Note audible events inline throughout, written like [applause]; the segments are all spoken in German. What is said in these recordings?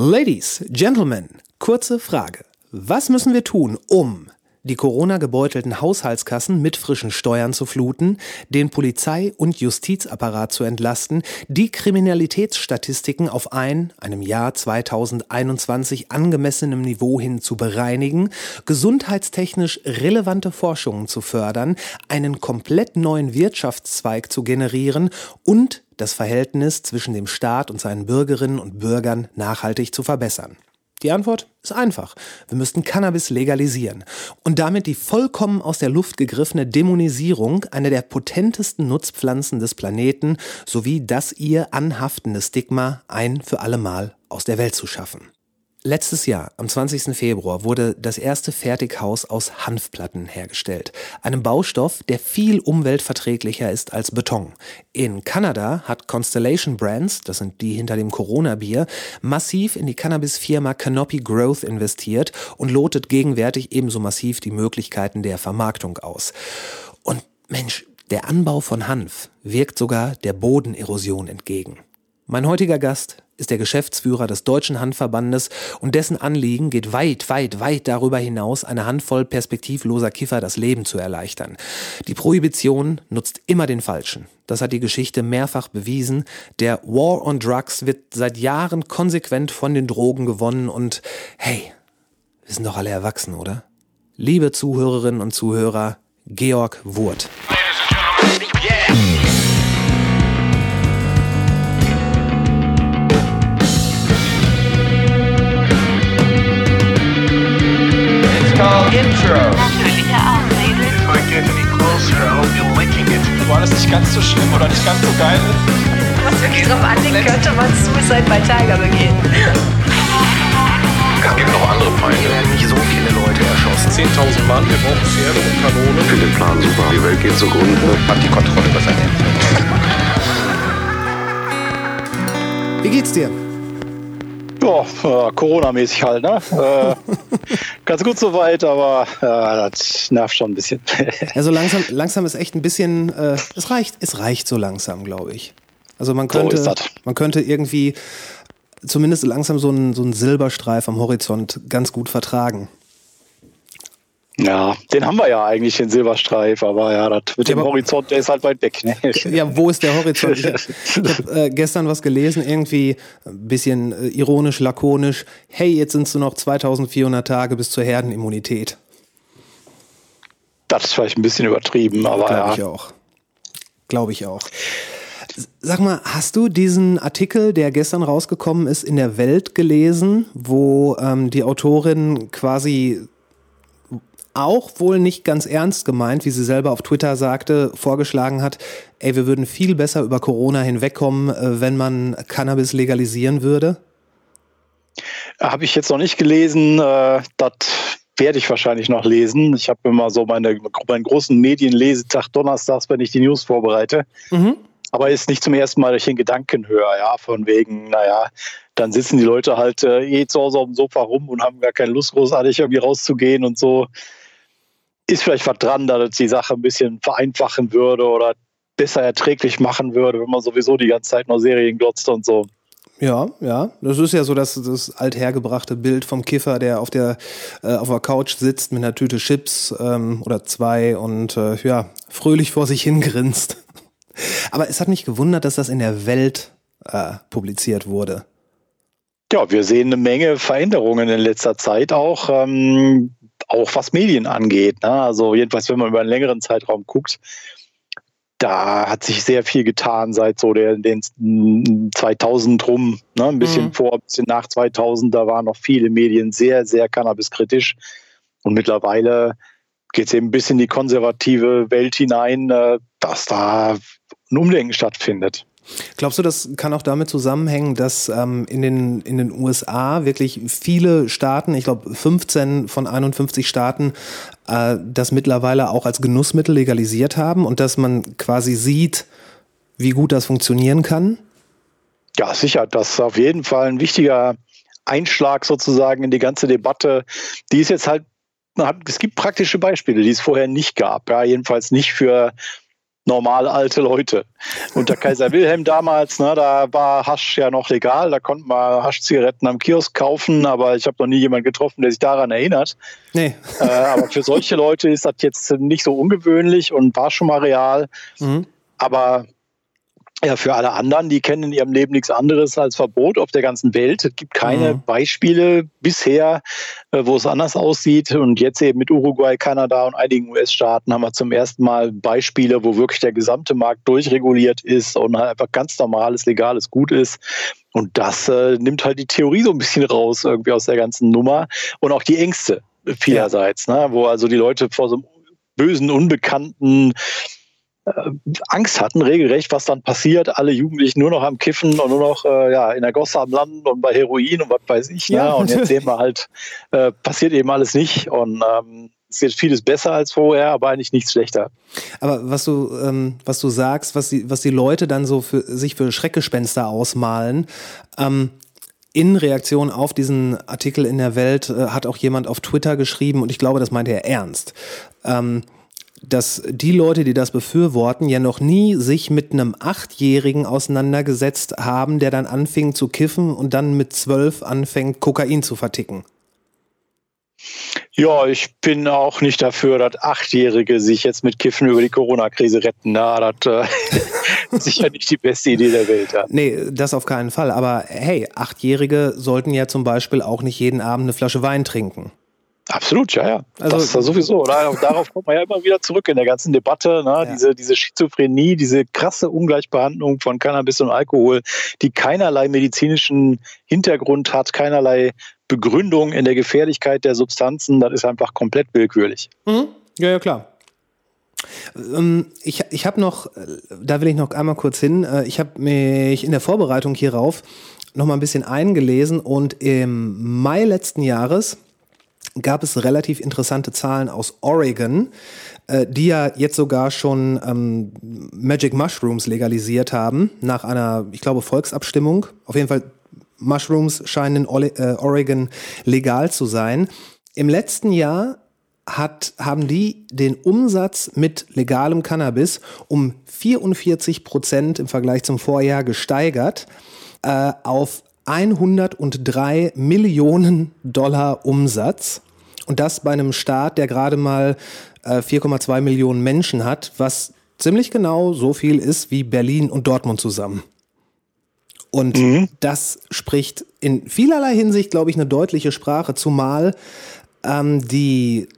Ladies, Gentlemen, kurze Frage. Was müssen wir tun, um die Corona-gebeutelten Haushaltskassen mit frischen Steuern zu fluten, den Polizei- und Justizapparat zu entlasten, die Kriminalitätsstatistiken auf ein, einem Jahr 2021 angemessenem Niveau hin zu bereinigen, gesundheitstechnisch relevante Forschungen zu fördern, einen komplett neuen Wirtschaftszweig zu generieren und das Verhältnis zwischen dem Staat und seinen Bürgerinnen und Bürgern nachhaltig zu verbessern. Die Antwort ist einfach. Wir müssten Cannabis legalisieren und damit die vollkommen aus der Luft gegriffene Dämonisierung einer der potentesten Nutzpflanzen des Planeten sowie das ihr anhaftende Stigma ein für allemal aus der Welt zu schaffen. Letztes Jahr, am 20. Februar, wurde das erste Fertighaus aus Hanfplatten hergestellt. Einem Baustoff, der viel umweltverträglicher ist als Beton. In Kanada hat Constellation Brands, das sind die hinter dem Corona-Bier, massiv in die Cannabis-Firma Canopy Growth investiert und lotet gegenwärtig ebenso massiv die Möglichkeiten der Vermarktung aus. Und Mensch, der Anbau von Hanf wirkt sogar der Bodenerosion entgegen. Mein heutiger Gast ist der Geschäftsführer des Deutschen Handverbandes und dessen Anliegen geht weit, weit, weit darüber hinaus, eine Handvoll perspektivloser Kiffer das Leben zu erleichtern. Die Prohibition nutzt immer den Falschen. Das hat die Geschichte mehrfach bewiesen. Der War on Drugs wird seit Jahren konsequent von den Drogen gewonnen und hey, wir sind doch alle erwachsen, oder? Liebe Zuhörerinnen und Zuhörer, Georg Wurt. Intro. Natürliche Ausrede. Wo alles nicht ganz so schlimm oder nicht ganz so geil. Was wirklich drauf anlegt, könnte man Suicide bei Tiger begehen. Es gibt noch andere Feinde. Hier werden nicht so viele Leute erschossen. 10.000 Mann, wir brauchen Pferde und Kanonen. Ich finde den Plan super. Die Welt geht zugrunde. Hat die Kontrolle über sein Leben. Wie geht's dir? Ja, äh, Corona-mäßig halt, ne? äh, [laughs] ganz gut soweit, aber äh, das nervt schon ein bisschen. [laughs] Also langsam, langsam ist echt ein bisschen, äh, es reicht, es reicht so langsam, glaube ich. Also man So könnte, das. man könnte irgendwie zumindest langsam so einen, so einen Silberstreif am Horizont ganz gut vertragen. Ja, den haben wir ja eigentlich, den Silberstreif, aber ja, das mit Ja, dem Horizont, der ist halt weit weg. Ne? Ja, wo ist der Horizont? Ich, [laughs] ich habe äh, gestern was gelesen, irgendwie ein bisschen äh, ironisch, lakonisch. Hey, jetzt sind es nur noch 2400 Tage bis zur Herdenimmunität. Das ist vielleicht ein bisschen übertrieben, aber Glaube ja. ich auch. Glaube ich auch. Sag mal, hast du diesen Artikel, der gestern rausgekommen ist, in der Welt gelesen, wo ähm, die Autorin quasi auch wohl nicht ganz ernst gemeint, wie sie selber auf Twitter sagte, vorgeschlagen hat, ey, wir würden viel besser über Corona hinwegkommen, äh, wenn man Cannabis legalisieren würde? Habe ich jetzt noch nicht gelesen. Äh, das werde ich wahrscheinlich noch lesen. Ich habe immer so meine, meinen großen Medienlesetag donnerstags, wenn ich die News vorbereite. Mhm. Aber ist nicht zum ersten Mal, dass ich den Gedanken höre, ja, von wegen, naja, dann sitzen die Leute halt äh, eh zu Hause auf dem Sofa rum und haben gar keine Lust, großartig irgendwie rauszugehen und so. Ist vielleicht was dran, dass es die Sache ein bisschen vereinfachen würde oder besser erträglich machen würde, wenn man sowieso die ganze Zeit noch Serien glotzt und so. Ja, ja. Das ist ja so das, das althergebrachte Bild vom Kiffer, der auf der, äh, auf der Couch sitzt mit einer Tüte Chips ähm, oder zwei und äh, ja, fröhlich vor sich hingrinst. [laughs] Aber es hat mich gewundert, dass das in der Welt äh, publiziert wurde. Ja, wir sehen eine Menge Veränderungen in letzter Zeit auch, ähm, auch was Medien angeht. Ne? Also jedenfalls, wenn man über einen längeren Zeitraum guckt, da hat sich sehr viel getan seit so der, den mm, 2000 rum, ne? ein bisschen Mhm. vor, ein bisschen nach 2000, da waren noch viele Medien sehr, sehr cannabiskritisch. Und mittlerweile geht es eben bis in die konservative Welt hinein, äh, dass da ein Umdenken stattfindet. Glaubst du, das kann auch damit zusammenhängen, dass ähm, in, den, in den USA wirklich viele Staaten, ich glaube 15 von 51 Staaten, äh, das mittlerweile auch als Genussmittel legalisiert haben und dass man quasi sieht, wie gut das funktionieren kann? Ja, sicher. Das ist auf jeden Fall ein wichtiger Einschlag sozusagen in die ganze Debatte. Die ist jetzt halt, es gibt praktische Beispiele, die es vorher nicht gab. Ja, jedenfalls nicht für normale alte Leute. Unter Kaiser Wilhelm damals, ne, da war Hasch ja noch legal, da konnte man Haschzigaretten am Kiosk kaufen, aber ich habe noch nie jemanden getroffen, der sich daran erinnert. Nee. Äh, aber für solche Leute ist das jetzt nicht so ungewöhnlich und war schon mal real. Mhm. Aber ja, für alle anderen, die kennen in ihrem Leben nichts anderes als Verbot auf der ganzen Welt. Es gibt keine Mhm. Beispiele bisher, äh, wo es anders aussieht. Und jetzt eben mit Uruguay, Kanada und einigen US-Staaten haben wir zum ersten Mal Beispiele, wo wirklich der gesamte Markt durchreguliert ist und halt einfach ganz normales, legales Gut ist. Und das äh, nimmt halt die Theorie so ein bisschen raus irgendwie aus der ganzen Nummer und auch die Ängste vielerseits, ne? wo also die Leute vor so einem bösen, unbekannten Angst hatten, regelrecht, was dann passiert. Alle Jugendlichen nur noch am Kiffen und nur noch äh, ja, in der Gosse am Landen und bei Heroin und was weiß ich. Ja. Ne? Und jetzt [laughs] sehen wir halt, äh, passiert eben alles nicht. Und ähm, es wird vieles besser als vorher, aber eigentlich nichts schlechter. Aber was du, ähm, was du sagst, was die, was die Leute dann so für sich für Schreckgespenster ausmalen, ähm, in Reaktion auf diesen Artikel in der Welt äh, hat auch jemand auf Twitter geschrieben, und ich glaube, das meinte er ernst, ähm, dass die Leute, die das befürworten, ja noch nie sich mit einem Achtjährigen auseinandergesetzt haben, der dann anfing zu kiffen und dann mit zwölf anfängt, Kokain zu verticken. Ja, ich bin auch nicht dafür, dass Achtjährige sich jetzt mit Kiffen über die Corona-Krise retten. Na, das äh, [laughs] ist sicher nicht die beste Idee der Welt. Ja. Nee, das auf keinen Fall. Aber hey, Achtjährige sollten ja zum Beispiel auch nicht jeden Abend eine Flasche Wein trinken. Absolut, ja, ja. Also- das ist ja sowieso. Oder? Darauf kommt man ja immer wieder zurück in der ganzen Debatte. Ne? Diese, diese Schizophrenie, diese krasse Ungleichbehandlung von Cannabis und Alkohol, die keinerlei medizinischen Hintergrund hat, keinerlei Begründung in der Gefährlichkeit der Substanzen, das ist einfach komplett willkürlich. Ja, ja, klar. Ähm, Ich, ich habe noch, da will ich noch einmal kurz hin, äh, ich habe mich in der Vorbereitung hierauf noch mal ein bisschen eingelesen und im Mai letzten Jahres gab es relativ interessante Zahlen aus Oregon, äh, die ja jetzt sogar schon ähm, Magic Mushrooms legalisiert haben, nach einer, ich glaube, Volksabstimmung. Auf jeden Fall, Mushrooms scheinen in Ole- äh, Oregon legal zu sein. Im letzten Jahr hat, haben die den Umsatz mit legalem Cannabis um 44 Prozent im Vergleich zum Vorjahr gesteigert äh, auf 103 Millionen Dollar Umsatz. Und das bei einem Staat, der gerade mal äh, 4,2 Millionen Menschen hat, was ziemlich genau so viel ist wie Berlin und Dortmund zusammen. Und das spricht in vielerlei Hinsicht, glaube ich, eine deutliche Sprache, zumal ähm, die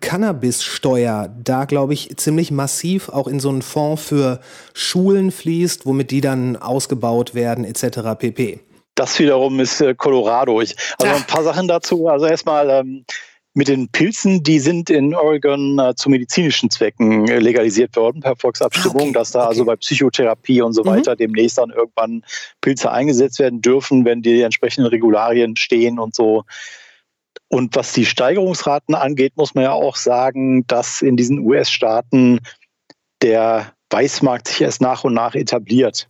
Cannabissteuer da, glaube ich, ziemlich massiv auch in so einen Fonds für Schulen fließt, womit die dann ausgebaut werden, etc. pp. Das wiederum ist äh, Colorado. Ich, also Ah. ein paar Sachen dazu. Also erstmal ähm, mit den Pilzen, die sind in Oregon äh, zu medizinischen Zwecken äh, legalisiert worden per Volksabstimmung, Ah, okay, dass da okay. also bei Psychotherapie und so Mhm. weiter demnächst dann irgendwann Pilze eingesetzt werden dürfen, wenn die entsprechenden Regularien stehen und so. Und was die Steigerungsraten angeht, muss man ja auch sagen, dass in diesen US-Staaten der Weißmarkt sich erst nach und nach etabliert.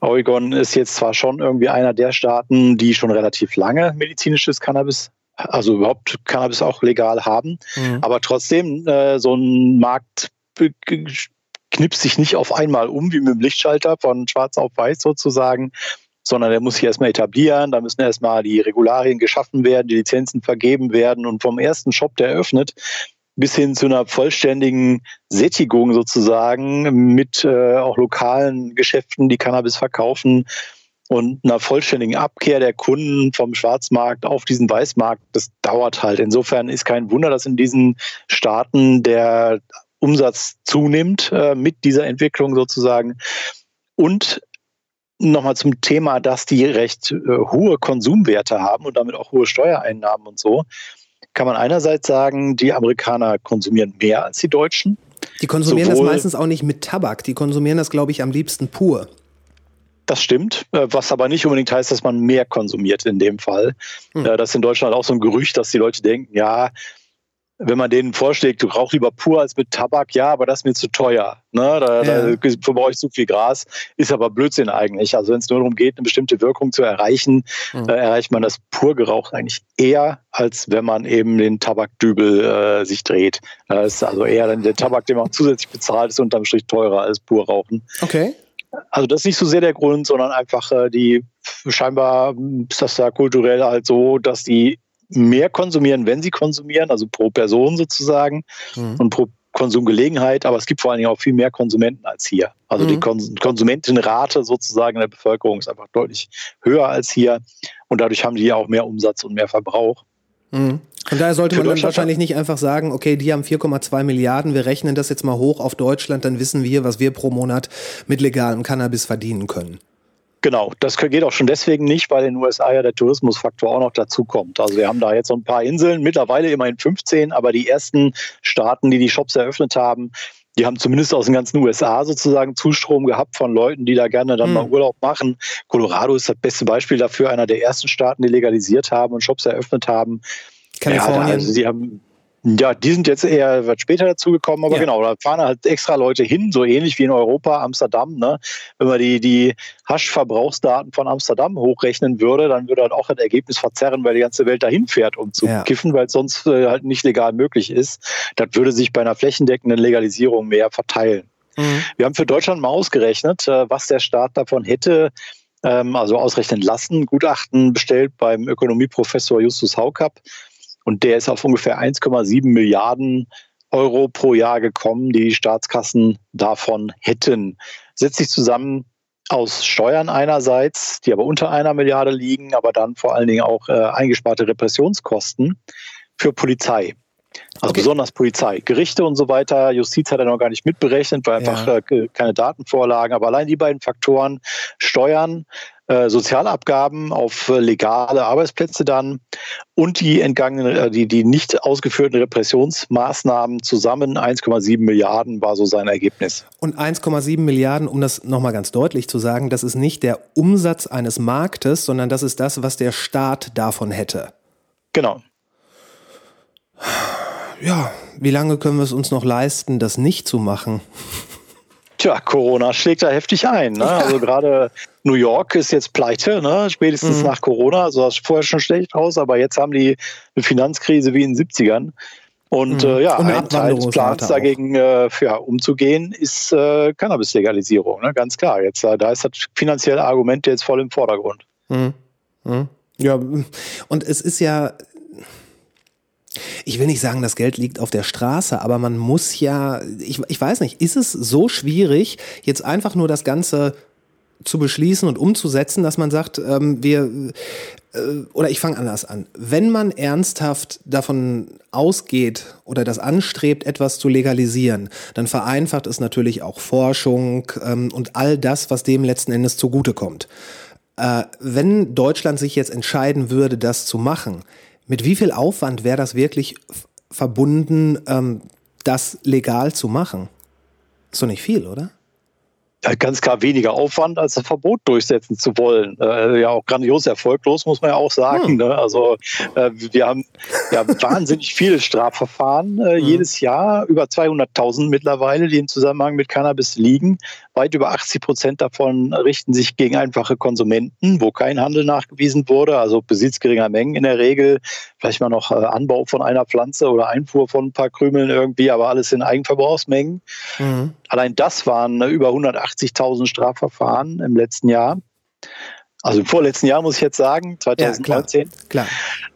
Oregon ist jetzt zwar schon irgendwie einer der Staaten, die schon relativ lange medizinisches Cannabis, also überhaupt Cannabis auch legal haben, Mhm. aber trotzdem äh, so ein Markt knipst sich nicht auf einmal um wie mit dem Lichtschalter von schwarz auf weiß sozusagen, sondern der muss sich erstmal etablieren, da müssen erstmal die Regularien geschaffen werden, die Lizenzen vergeben werden und vom ersten Shop, der öffnet, bis hin zu einer vollständigen Sättigung sozusagen mit äh, auch lokalen Geschäften, die Cannabis verkaufen und einer vollständigen Abkehr der Kunden vom Schwarzmarkt auf diesen Weißmarkt, das dauert halt. Insofern ist kein Wunder, dass in diesen Staaten der Umsatz zunimmt äh, mit dieser Entwicklung sozusagen. Und nochmal zum Thema, dass die recht äh, hohe Konsumwerte haben und damit auch hohe Steuereinnahmen und so, kann man einerseits sagen, die Amerikaner konsumieren mehr als die Deutschen. Die konsumieren Sowohl- das meistens auch nicht mit Tabak, die konsumieren das, glaube ich, am liebsten pur. Das stimmt, äh, was aber nicht unbedingt heißt, dass man mehr konsumiert in dem Fall. Hm. Äh, Das ist in Deutschland auch so ein Gerücht, dass die Leute denken, ja, wenn man denen vorschlägt, du rauchst lieber pur als mit Tabak, ja, aber das ist mir zu teuer. Ne? Da, ja. da verbrauche ich zu viel Gras, ist aber Blödsinn eigentlich. Also wenn es nur darum geht, eine bestimmte Wirkung zu erreichen, mhm. äh, erreicht man das pur geraucht eigentlich eher, als wenn man eben den Tabakdübel äh, sich dreht. Das ist also eher dann der Tabak, den man zusätzlich bezahlt, ist unterm Strich teurer als pur rauchen. Okay. Also das ist nicht so sehr der Grund, sondern einfach äh, die scheinbar ist das da kulturell halt so, dass die mehr konsumieren, wenn sie konsumieren, also pro Person sozusagen mhm. und pro Konsumgelegenheit, aber es gibt vor allen Dingen auch viel mehr Konsumenten als hier. Also mhm. die Kons Konsumentenrate sozusagen in der Bevölkerung ist einfach deutlich höher als hier und dadurch haben die ja auch mehr Umsatz und mehr Verbrauch. Mhm. Von daher sollte man dann wahrscheinlich nicht einfach sagen, okay, die haben 4,2 Milliarden, wir rechnen das jetzt mal hoch auf Deutschland, dann wissen wir, was wir pro Monat mit legalem Cannabis verdienen können. Genau, das geht auch schon deswegen nicht, weil in den USA ja der Tourismusfaktor auch noch dazu kommt. Also wir haben da jetzt so ein paar Inseln, mittlerweile immerhin 15, aber die ersten Staaten, die die Shops eröffnet haben, die haben zumindest aus den ganzen USA sozusagen Zustrom gehabt von Leuten, die da gerne dann hm. mal Urlaub machen. Colorado ist das beste Beispiel dafür, einer der ersten Staaten, die legalisiert haben und Shops eröffnet haben. Kalifornien. Ja, also sie haben ja, die sind jetzt eher wird später dazugekommen, aber ja. genau, da fahren halt extra Leute hin, so ähnlich wie in Europa, Amsterdam. Ne? Wenn man die, die Haschverbrauchsdaten von Amsterdam hochrechnen würde, dann würde halt auch das Ergebnis verzerren, weil die ganze Welt dahin fährt, um zu ja. kiffen, weil es sonst äh, halt nicht legal möglich ist. Das würde sich bei einer flächendeckenden Legalisierung mehr verteilen. Mhm. Wir haben für Deutschland mal ausgerechnet, äh, was der Staat davon hätte, ähm, also ausrechnen lassen, Gutachten bestellt beim Ökonomieprofessor Justus Haukapp und der ist auf ungefähr 1,7 Milliarden Euro pro Jahr gekommen, die die Staatskassen davon hätten. Setzt sich zusammen aus Steuern einerseits, die aber unter einer Milliarde liegen, aber dann vor allen Dingen auch äh, eingesparte Repressionskosten für Polizei. Also okay. besonders Polizei, Gerichte und so weiter. Justiz hat er noch gar nicht mitberechnet, weil einfach ja. äh, keine Datenvorlagen. Aber allein die beiden Faktoren, Steuern äh, Sozialabgaben auf äh, legale Arbeitsplätze dann und die entgangenen, äh, die, die nicht ausgeführten Repressionsmaßnahmen zusammen 1,7 Milliarden war so sein Ergebnis. Und 1,7 Milliarden, um das nochmal ganz deutlich zu sagen, das ist nicht der Umsatz eines Marktes, sondern das ist das, was der Staat davon hätte. Genau. Ja, wie lange können wir es uns noch leisten, das nicht zu machen? Tja, Corona schlägt da heftig ein. Ne? Also [laughs] gerade New York ist jetzt pleite, ne? spätestens mhm. nach Corona. Also das vorher schon schlecht aus, aber jetzt haben die eine Finanzkrise wie in den 70ern. Und mhm. äh, ja, Und ein Teil des Plans dagegen äh, ja, umzugehen, ist äh, Cannabis-Legalisierung, ne? ganz klar. Jetzt, äh, da ist das finanzielle Argument jetzt voll im Vordergrund. Mhm. mhm. Ja, und es ist ja, ich will nicht sagen, das Geld liegt auf der Straße, aber man muss ja, ich, ich weiß nicht, ist es so schwierig, jetzt einfach nur das Ganze zu beschließen und umzusetzen, dass man sagt, ähm, wir, äh, oder ich fange anders an. Wenn man ernsthaft davon ausgeht oder das anstrebt, etwas zu legalisieren, dann vereinfacht es natürlich auch Forschung ähm, und all das, was dem letzten Endes zugutekommt. Äh, wenn Deutschland sich jetzt entscheiden würde, das zu machen, mit wie viel Aufwand wäre das wirklich verbunden, ähm, das legal zu machen? Ist doch nicht viel, oder? Ja, ganz klar weniger Aufwand, als ein Verbot durchsetzen zu wollen. Äh, ja, auch grandios erfolglos, muss man ja auch sagen. Hm. Ne? Also äh, wir haben ja wahnsinnig viele Strafverfahren äh, hm. jedes Jahr, über 200.000 mittlerweile, die im Zusammenhang mit Cannabis liegen. Weit über 80 Prozent davon richten sich gegen einfache Konsumenten, wo kein Handel nachgewiesen wurde, also Besitz geringer Mengen in der Regel, vielleicht mal noch äh, Anbau von einer Pflanze oder Einfuhr von ein paar Krümeln irgendwie, aber alles in Eigenverbrauchsmengen. Mhm. Allein das waren äh, über 180.000 Strafverfahren im letzten Jahr. Also im vorletzten Jahr muss ich jetzt sagen, 2019. Ja, klar.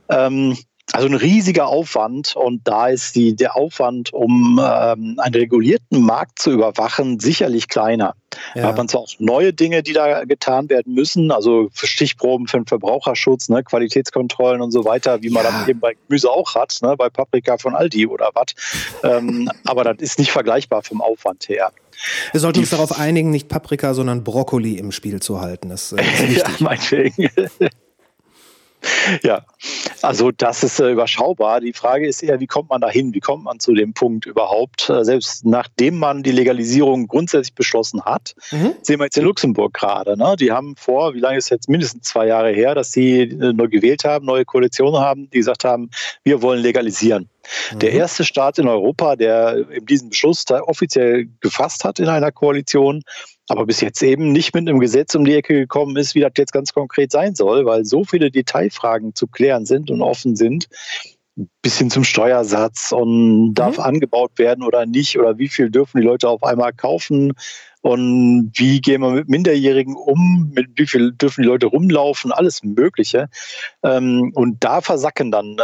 klar. Ähm, also ein riesiger Aufwand und da ist die, der Aufwand, um ähm, einen regulierten Markt zu überwachen, sicherlich kleiner. Ja. Da hat man zwar auch neue Dinge, die da getan werden müssen, also Stichproben für den Verbraucherschutz, ne, Qualitätskontrollen und so weiter, wie man ja. dann eben bei Gemüse auch hat, ne, bei Paprika von Aldi oder was. Ähm, aber das ist nicht vergleichbar vom Aufwand her. Wir sollten uns darauf einigen, nicht Paprika, sondern Brokkoli im Spiel zu halten. Das äh, ist [laughs] wichtig. ja, meinetwegen. Ja, Also das ist äh, überschaubar. Die Frage ist eher, wie kommt man dahin? Wie kommt man zu dem Punkt überhaupt? Äh, selbst nachdem man die Legalisierung grundsätzlich beschlossen hat, mhm. sehen wir jetzt in Luxemburg gerade. Ne? Die haben vor, wie lange ist jetzt mindestens zwei Jahre her, dass sie äh, neu gewählt haben, neue Koalitionen haben, die gesagt haben, wir wollen legalisieren. Mhm. Der erste Staat in Europa, der eben diesen Beschluss da offiziell gefasst hat in einer Koalition, aber bis jetzt eben nicht mit einem Gesetz um die Ecke gekommen ist, wie das jetzt ganz konkret sein soll, weil so viele Detailfragen zu klären sind und offen sind, bis hin zum Steuersatz und darf mhm. angebaut werden oder nicht oder wie viel dürfen die Leute auf einmal kaufen und wie gehen wir mit Minderjährigen um, mit wie viel dürfen die Leute rumlaufen, alles Mögliche. Ähm, und da versacken dann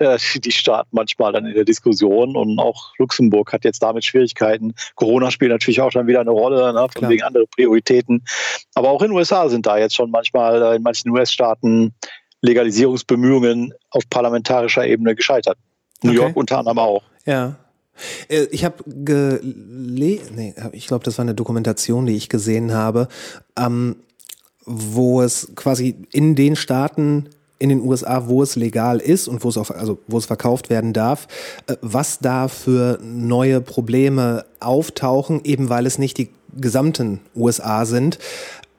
äh, [laughs] die Staaten manchmal dann in der Diskussion und auch Luxemburg hat jetzt damit Schwierigkeiten. Corona spielt natürlich auch dann wieder eine Rolle, ne, von wegen andere Prioritäten. Aber auch in den USA sind da jetzt schon manchmal äh, in manchen US-Staaten Legalisierungsbemühungen auf parlamentarischer Ebene gescheitert. New York unter anderem auch. Ja. Äh, ich habe gelesen, nee, ich glaube, das war eine Dokumentation, die ich gesehen habe, ähm, wo es quasi in den Staaten in den USA, wo es legal ist und wo es auch, also wo es verkauft werden darf, äh, was da für neue Probleme auftauchen, eben weil es nicht die gesamten USA sind.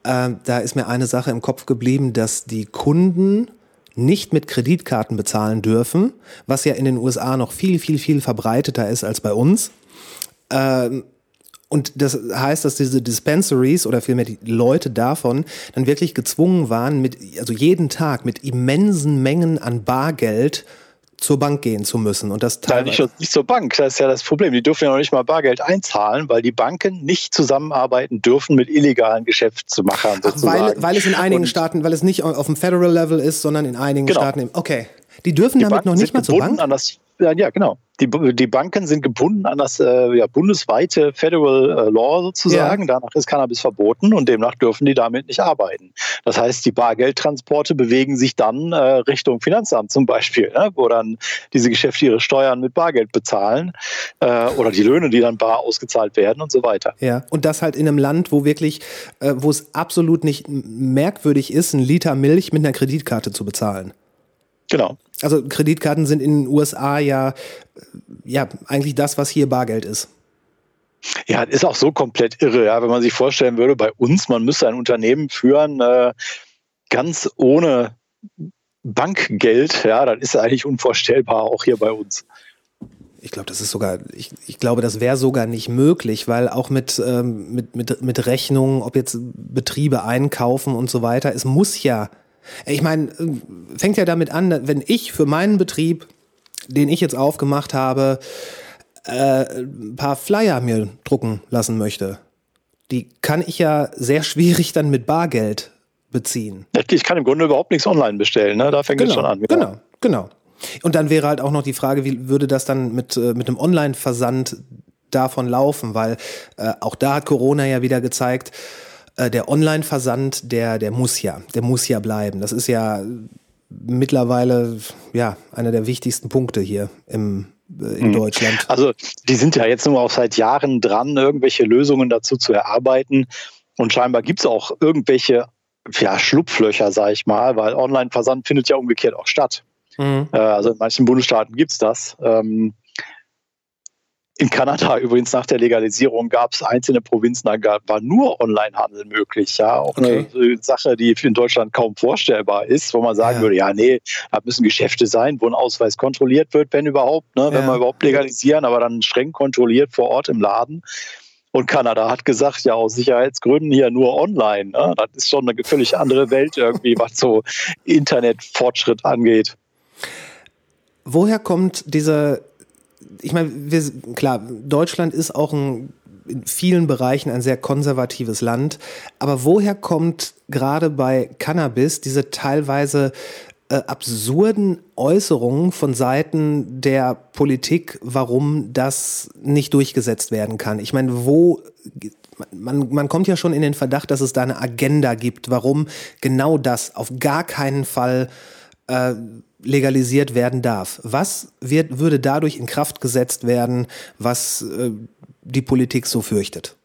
Äh, da ist mir eine Sache im Kopf geblieben, dass die Kunden nicht mit Kreditkarten bezahlen dürfen, was ja in den USA noch viel, viel, viel verbreiteter ist als bei uns. Ähm, und das heißt, dass diese Dispensaries oder vielmehr die Leute davon dann wirklich gezwungen waren, mit, also jeden Tag mit immensen Mengen an Bargeld zur Bank gehen zu müssen. Und das ja, nicht, nicht zur Bank, das ist ja das Problem. Die dürfen ja noch nicht mal Bargeld einzahlen, weil die Banken nicht zusammenarbeiten dürfen mit illegalen Geschäftsmachern. Sozusagen. Weil, weil es in einigen Und Staaten, weil es nicht auf dem Federal Level ist, sondern in einigen genau. Staaten. Okay. Die dürfen die damit Banken noch nicht mal zur Bank? An das ja, ja, genau. Die, die Banken sind gebunden an das äh, ja, bundesweite Federal äh, Law sozusagen. Ja. Danach ist Cannabis verboten und demnach dürfen die damit nicht arbeiten. Das heißt, die Bargeldtransporte bewegen sich dann äh, Richtung Finanzamt zum Beispiel, ne, wo dann diese Geschäfte ihre Steuern mit Bargeld bezahlen äh, oder die Löhne, die dann bar ausgezahlt werden und so weiter. Ja, und das halt in einem Land, wo wirklich, äh, wo es absolut nicht merkwürdig ist, einen Liter Milch mit einer Kreditkarte zu bezahlen. Genau. Also Kreditkarten sind in den USA ja, ja eigentlich das, was hier Bargeld ist. Ja, ist auch so komplett irre, ja, wenn man sich vorstellen würde, bei uns, man müsste ein Unternehmen führen, äh, ganz ohne Bankgeld, ja, das ist eigentlich unvorstellbar, auch hier bei uns. Ich glaube, das ist sogar, ich, ich glaube, das wäre sogar nicht möglich, weil auch mit, ähm, mit, mit, mit Rechnungen, ob jetzt Betriebe einkaufen und so weiter, es muss ja ich meine, fängt ja damit an, wenn ich für meinen Betrieb, den ich jetzt aufgemacht habe, äh, ein paar Flyer mir drucken lassen möchte, die kann ich ja sehr schwierig dann mit Bargeld beziehen. Ich kann im Grunde überhaupt nichts online bestellen, ne? da fängt genau, es schon an. Genau. genau, genau. Und dann wäre halt auch noch die Frage, wie würde das dann mit, äh, mit einem Online-Versand davon laufen? Weil äh, auch da hat Corona ja wieder gezeigt, äh, der Online-Versand, der, der muss ja, der muss ja bleiben. Das ist ja mittlerweile ja einer der wichtigsten Punkte hier im, äh, in mhm. Deutschland. Also die sind ja jetzt nur auch seit Jahren dran, irgendwelche Lösungen dazu zu erarbeiten. Und scheinbar gibt es auch irgendwelche ja, Schlupflöcher, sage ich mal, weil Online-Versand findet ja umgekehrt auch statt. Mhm. Äh, also in manchen Bundesstaaten gibt es das. Ähm, in Kanada [laughs] übrigens nach der Legalisierung gab es einzelne Provinzen, da war nur Onlinehandel möglich. Ja, auch okay. eine Sache, die in Deutschland kaum vorstellbar ist, wo man sagen ja. würde, ja, nee, da müssen Geschäfte sein, wo ein Ausweis kontrolliert wird, wenn überhaupt, ne, wenn ja. wir überhaupt legalisieren, aber dann streng kontrolliert vor Ort im Laden. Und Kanada hat gesagt, ja, aus Sicherheitsgründen hier nur online. Ne? Das ist schon eine völlig andere Welt irgendwie, [laughs] was so Internetfortschritt angeht. Woher kommt diese ich meine, wir, klar, Deutschland ist auch ein, in vielen Bereichen ein sehr konservatives Land. Aber woher kommt gerade bei Cannabis diese teilweise äh, absurden Äußerungen von Seiten der Politik, warum das nicht durchgesetzt werden kann? Ich meine, wo man, man kommt ja schon in den Verdacht, dass es da eine Agenda gibt, warum genau das auf gar keinen Fall äh, legalisiert werden darf. Was wird, würde dadurch in Kraft gesetzt werden, was äh, die Politik so fürchtet?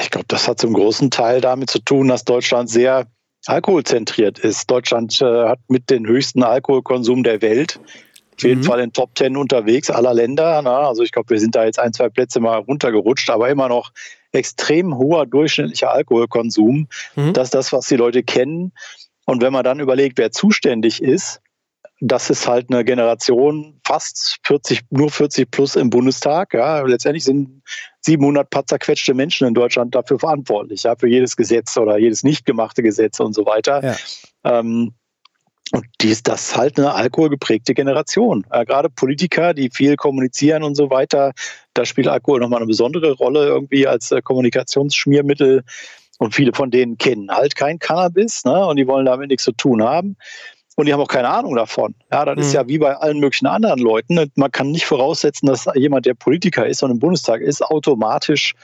Ich glaube, das hat zum großen Teil damit zu tun, dass Deutschland sehr alkoholzentriert ist. Deutschland äh, hat mit den höchsten Alkoholkonsum der Welt. Auf jeden Mhm. Fall in Top Ten unterwegs aller Länder. Na, also ich glaube, wir sind da jetzt ein, zwei Plätze mal runtergerutscht, aber immer noch extrem hoher durchschnittlicher Alkoholkonsum. Mhm. Das ist das, was die Leute kennen. Und wenn man dann überlegt, wer zuständig ist, das ist halt eine Generation fast 40, nur 40 plus im Bundestag. Ja, letztendlich sind 700 paar zerquetschte Menschen in Deutschland dafür verantwortlich, ja, für jedes Gesetz oder jedes nicht gemachte Gesetz und so weiter. Ja. Ähm, und die ist das halt eine alkoholgeprägte Generation. Äh, gerade Politiker, die viel kommunizieren und so weiter, da spielt Alkohol nochmal eine besondere Rolle irgendwie als äh, Kommunikationsschmiermittel. Und viele von denen kennen halt kein Cannabis ne? und die wollen damit nichts zu tun haben. Und die haben auch keine Ahnung davon. Ja, das ist Mhm. ja wie bei allen möglichen anderen Leuten. Man kann nicht voraussetzen, dass jemand, der Politiker ist und im Bundestag ist, automatisch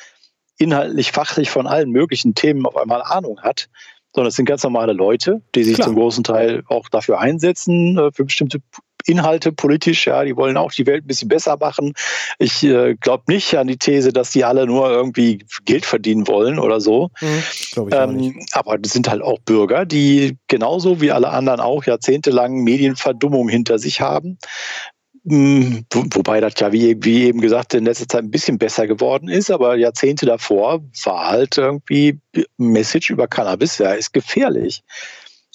inhaltlich, fachlich von allen möglichen Themen auf einmal Ahnung hat. Sondern es sind ganz normale Leute, die sich Klar. zum großen Teil auch dafür einsetzen, äh, für bestimmte Inhalte politisch. Ja, die wollen auch die Welt ein bisschen besser machen. Ich äh, glaube nicht an die These, dass die alle nur irgendwie Geld verdienen wollen oder so. Mhm. Ähm, aber das sind halt auch Bürger, die genauso wie alle anderen auch jahrzehntelang Medienverdummung hinter sich haben. Mm, wo- Wobei das ja, wie, wie eben gesagt, in letzter Zeit ein bisschen besser geworden ist, aber Jahrzehnte davor war halt irgendwie Message über Cannabis, ja, ist gefährlich.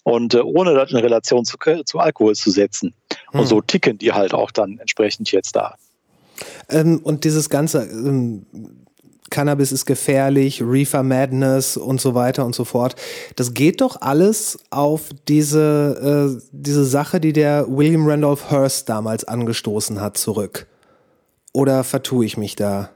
Und äh, ohne das in Relation zu, zu Alkohol zu setzen. Und Hm. so ticken die halt auch dann entsprechend jetzt da. Ähm, und dieses ganze ähm, Cannabis ist gefährlich, Reefer Madness und so weiter und so fort. Das geht doch alles auf diese, äh, diese Sache, die der William Randolph Hearst damals angestoßen hat, zurück. Oder vertue ich mich da?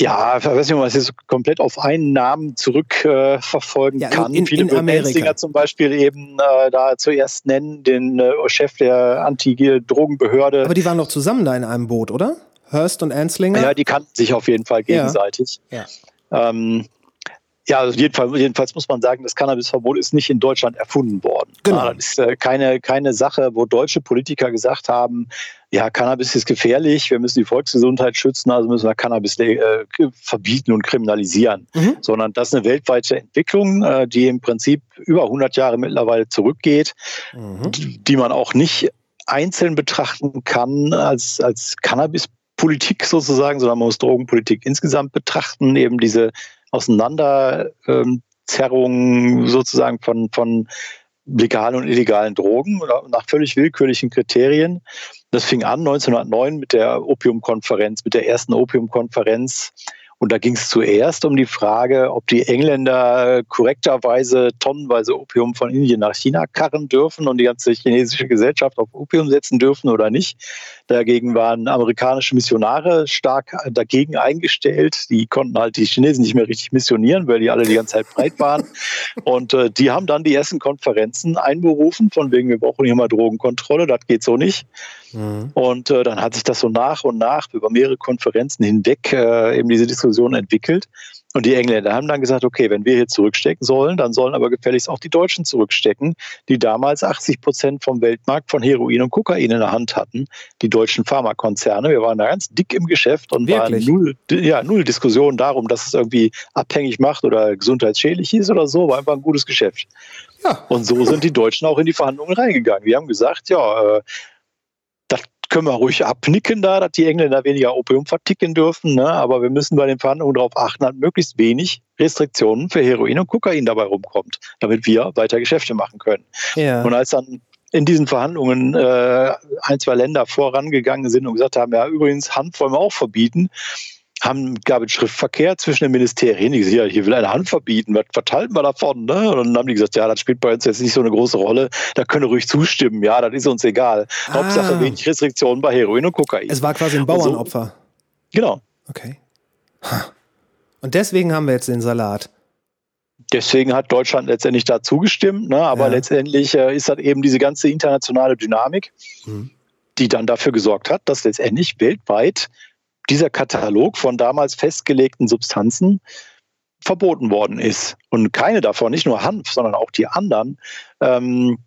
Ja, ich weiß nicht, ob man das jetzt komplett auf einen Namen zurückverfolgen äh, Ja, kann. in- Viele. Menzinger zum Beispiel eben äh, da zuerst nennen, den äh, Chef der Anti-Drogenbehörde. Aber die waren doch zusammen da in einem Boot, oder? Hearst und Anslinger? Ja, die kannten sich auf jeden Fall Ja. gegenseitig. Ja. Ähm, ja, also jedenfalls, jedenfalls muss man sagen, das Cannabisverbot ist nicht in Deutschland erfunden worden. Genau. Das ist äh, keine, keine Sache, wo deutsche Politiker gesagt haben, ja, Cannabis ist gefährlich, wir müssen die Volksgesundheit schützen, also müssen wir Cannabis äh, verbieten und kriminalisieren. Mhm. Sondern das ist eine weltweite Entwicklung, äh, die im Prinzip über 100 Jahre mittlerweile zurückgeht Mhm. die man auch nicht einzeln betrachten kann als, als Cannabispolitik sozusagen, sondern man muss Drogenpolitik insgesamt betrachten, eben diese Auseinanderzerrung sozusagen von, von legalen und illegalen Drogen nach völlig willkürlichen Kriterien. Das fing an 1909 mit der Opiumkonferenz, mit der ersten Opiumkonferenz. Und da ging es zuerst um die Frage, ob die Engländer korrekterweise tonnenweise Opium von Indien nach China karren dürfen und die ganze chinesische Gesellschaft auf Opium setzen dürfen oder nicht. Dagegen waren amerikanische Missionare stark dagegen eingestellt. Die konnten halt die Chinesen nicht mehr richtig missionieren, weil die alle die ganze Zeit breit waren. Und äh, die haben dann die ersten Konferenzen einberufen, von wegen, wir brauchen hier mal Drogenkontrolle, das geht so nicht. Mhm. Und äh, dann hat sich das so nach und nach über mehrere Konferenzen hinweg äh, eben diese Diskussion entwickelt. Und die Engländer haben dann gesagt, okay, wenn wir hier zurückstecken sollen, dann sollen aber gefälligst auch die Deutschen zurückstecken, die damals 80 Prozent vom Weltmarkt von Heroin und Kokain in der Hand hatten. Die deutschen Pharmakonzerne. Wir waren da ganz dick im Geschäft und Wirklich? waren null, ja, null Diskussion darum, dass es irgendwie abhängig macht oder gesundheitsschädlich ist oder so. War einfach ein gutes Geschäft. Ja. Und so sind die Deutschen auch in die Verhandlungen reingegangen. Die haben gesagt, ja, äh, können wir ruhig abnicken da, dass die Engländer weniger Opium verticken dürfen, ne? aber wir müssen bei den Verhandlungen darauf achten, dass möglichst wenig Restriktionen für Heroin und Kokain dabei rumkommt, damit wir weiter Geschäfte machen können. Ja. Und als dann in diesen Verhandlungen äh, ein, zwei Länder vorangegangen sind und gesagt haben, ja, übrigens, Hanf wollen wir auch verbieten, haben, gab es Schriftverkehr zwischen den Ministerien, die gesagt, ja, hier will eine Hand verbieten, was verteilen wir davon? Ne? Und dann haben die gesagt, ja, das spielt bei uns jetzt nicht so eine große Rolle, da können wir ruhig zustimmen, ja, das ist uns egal. Ah. Hauptsache wenig Restriktionen bei Heroin und Kokain. Es war quasi ein Und so- Bauernopfer. genau. Okay. Und deswegen haben wir jetzt den Salat. Deswegen hat Deutschland letztendlich da zugestimmt, ne? aber Ja. letztendlich äh, ist das eben diese ganze internationale Dynamik, Mhm. die dann dafür gesorgt hat, dass letztendlich weltweit dieser Katalog von damals festgelegten Substanzen verboten worden ist. Und keine davon, nicht nur Hanf, sondern auch die anderen, ähm,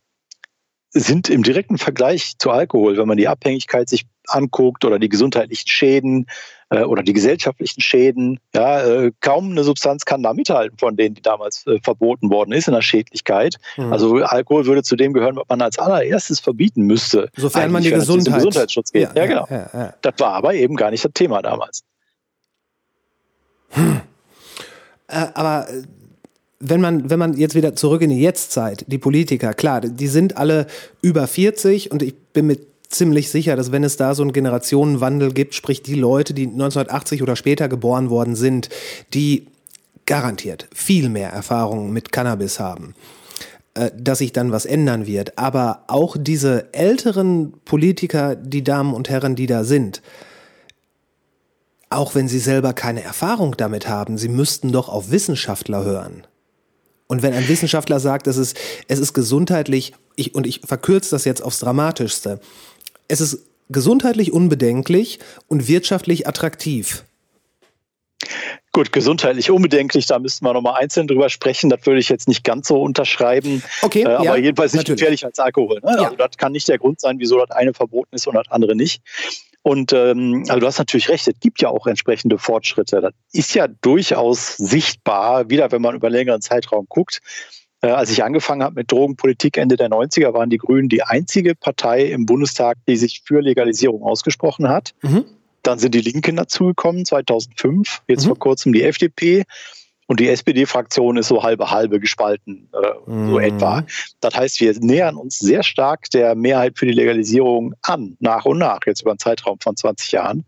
sind im direkten Vergleich zu Alkohol, wenn man die Abhängigkeit sich anguckt oder die gesundheitlichen Schäden, äh, oder die gesellschaftlichen Schäden. Ja, äh, kaum eine Substanz kann da mithalten von denen, die damals äh, verboten worden ist in der Schädlichkeit. Mhm. Also Alkohol würde zu dem gehören, was man als allererstes verbieten müsste. Sofern man die Gesundheit. Gesundheitsschutz geht. Ja, ja genau. Ja, ja, das war aber eben gar nicht das Thema damals. Hm. Äh, aber äh, wenn man, wenn man jetzt wieder zurück in die Jetztzeit, die Politiker, klar, die sind alle über 40 und ich bin mir ziemlich sicher, dass wenn es da so einen Generationenwandel gibt, sprich die Leute, die 1980 oder später geboren worden sind, die garantiert viel mehr Erfahrung mit Cannabis haben, äh, dass sich dann was ändern wird. Aber auch diese älteren Politiker, die Damen und Herren, die da sind, auch wenn sie selber keine Erfahrung damit haben, sie müssten doch auf Wissenschaftler hören. Und wenn ein Wissenschaftler sagt, es ist, es ist gesundheitlich, ich, und ich verkürze das jetzt aufs Dramatischste, es ist gesundheitlich unbedenklich und wirtschaftlich attraktiv. Gut, gesundheitlich unbedenklich, da müssten wir nochmal einzeln drüber sprechen. Das würde ich jetzt nicht ganz so unterschreiben. Okay, äh, aber ja, jedenfalls nicht natürlich. gefährlich als Alkohol. Ne? Ja. Also das kann nicht der Grund sein, wieso das eine verboten ist und das andere nicht. Und ähm, also du hast natürlich recht, es gibt ja auch entsprechende Fortschritte. Das ist ja durchaus sichtbar, wieder wenn man über längeren Zeitraum guckt. Äh, als ich angefangen habe mit Drogenpolitik Ende der 90er, waren die Grünen die einzige Partei im Bundestag, die sich für Legalisierung ausgesprochen hat. Mhm. Dann sind die Linken dazugekommen, 2005, jetzt mhm. vor kurzem die FDP. Und die SPD-Fraktion ist so halbe halbe gespalten, äh, mhm. so etwa. Das heißt, wir nähern uns sehr stark der Mehrheit für die Legalisierung an, nach und nach, jetzt über einen Zeitraum von 20 Jahren.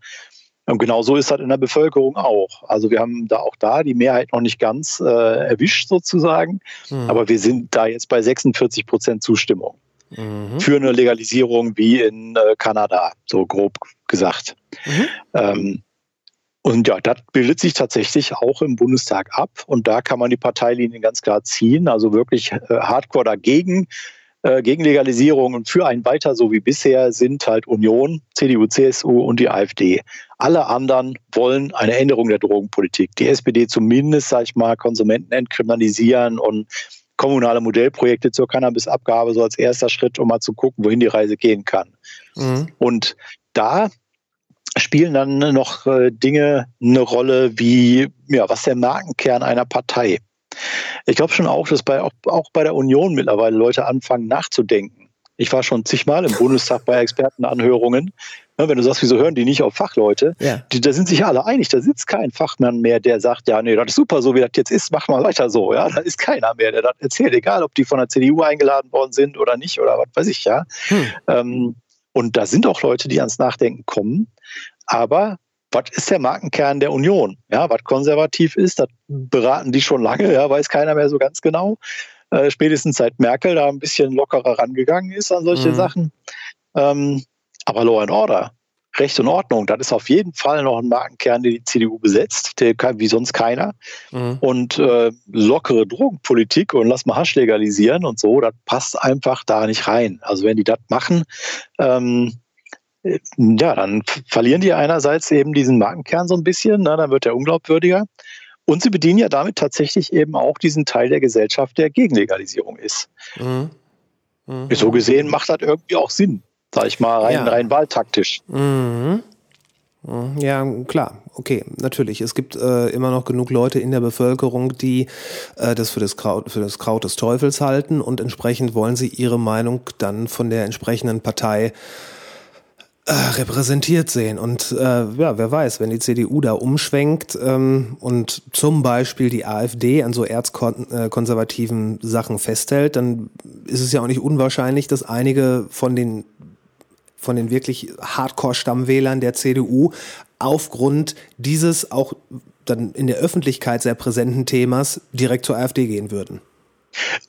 Und genau so ist das in der Bevölkerung auch. Also wir haben da auch da die Mehrheit noch nicht ganz äh, erwischt sozusagen, mhm. aber wir sind da jetzt bei 46 Prozent Zustimmung mhm. für eine Legalisierung wie in äh, Kanada, so grob gesagt. Mhm. Ähm, und ja, das bildet sich tatsächlich auch im Bundestag ab. Und da kann man die Parteilinien ganz klar ziehen. Also wirklich äh, hardcore dagegen, äh, gegen Legalisierung und für ein Weiter so wie bisher sind halt Union, CDU, CSU und die AfD. Alle anderen wollen eine Änderung der Drogenpolitik. Die SPD zumindest, sag ich mal, Konsumenten entkriminalisieren und kommunale Modellprojekte zur Cannabisabgabe so als erster Schritt, um mal zu gucken, wohin die Reise gehen kann. Mhm. Und da spielen dann noch äh, Dinge eine Rolle wie, ja, was der Markenkern einer Partei. Ich glaube schon auch, dass bei, auch, auch bei der Union mittlerweile Leute anfangen nachzudenken. Ich war schon zigmal im Bundestag bei Expertenanhörungen. Ja, wenn du sagst, wieso hören die nicht auf Fachleute? Ja. Die, da sind sich alle einig. Da sitzt kein Fachmann mehr, der sagt, ja, nee, das ist super, so wie das jetzt ist, mach mal weiter so. Ja, da ist keiner mehr, der das erzählt, egal ob die von der CDU eingeladen worden sind oder nicht oder was weiß ich, ja. Hm. Ähm, und da sind auch Leute, die ans Nachdenken kommen. Aber was ist der Markenkern der Union? Ja, was konservativ ist, das beraten die schon lange, ja, weiß keiner mehr so ganz genau. Äh, spätestens seit Merkel da ein bisschen lockerer rangegangen ist an solche mhm. Sachen. Ähm, aber Law and Order, Recht und Ordnung, das ist auf jeden Fall noch ein Markenkern, den die CDU besetzt, der wie sonst keiner. Mhm. Und äh, lockere Drogenpolitik und lass mal Hasch legalisieren und so, das passt einfach da nicht rein. Also wenn die das machen, ähm, ja, dann verlieren die einerseits eben diesen Markenkern so ein bisschen, ne, dann wird er unglaubwürdiger. Und sie bedienen ja damit tatsächlich eben auch diesen Teil der Gesellschaft, der gegen Legalisierung ist. Mhm. Mhm. So gesehen macht das irgendwie auch Sinn, sag ich mal, rein, ja. rein wahltaktisch. Mhm. mhm. Ja, klar, okay, natürlich. Es gibt äh, immer noch genug Leute in der Bevölkerung, die äh, das für das, Kraut, für das Kraut des Teufels halten und entsprechend wollen sie ihre Meinung dann von der entsprechenden Partei äh, repräsentiert sehen. Und äh, ja, wer weiß, wenn die CDU da umschwenkt ähm, und zum Beispiel die AfD an so erzkonservativen Sachen festhält, dann ist es ja auch nicht unwahrscheinlich, dass einige von den von den wirklich Hardcore-Stammwählern der CDU aufgrund dieses auch dann in der Öffentlichkeit sehr präsenten Themas direkt zur AfD gehen würden.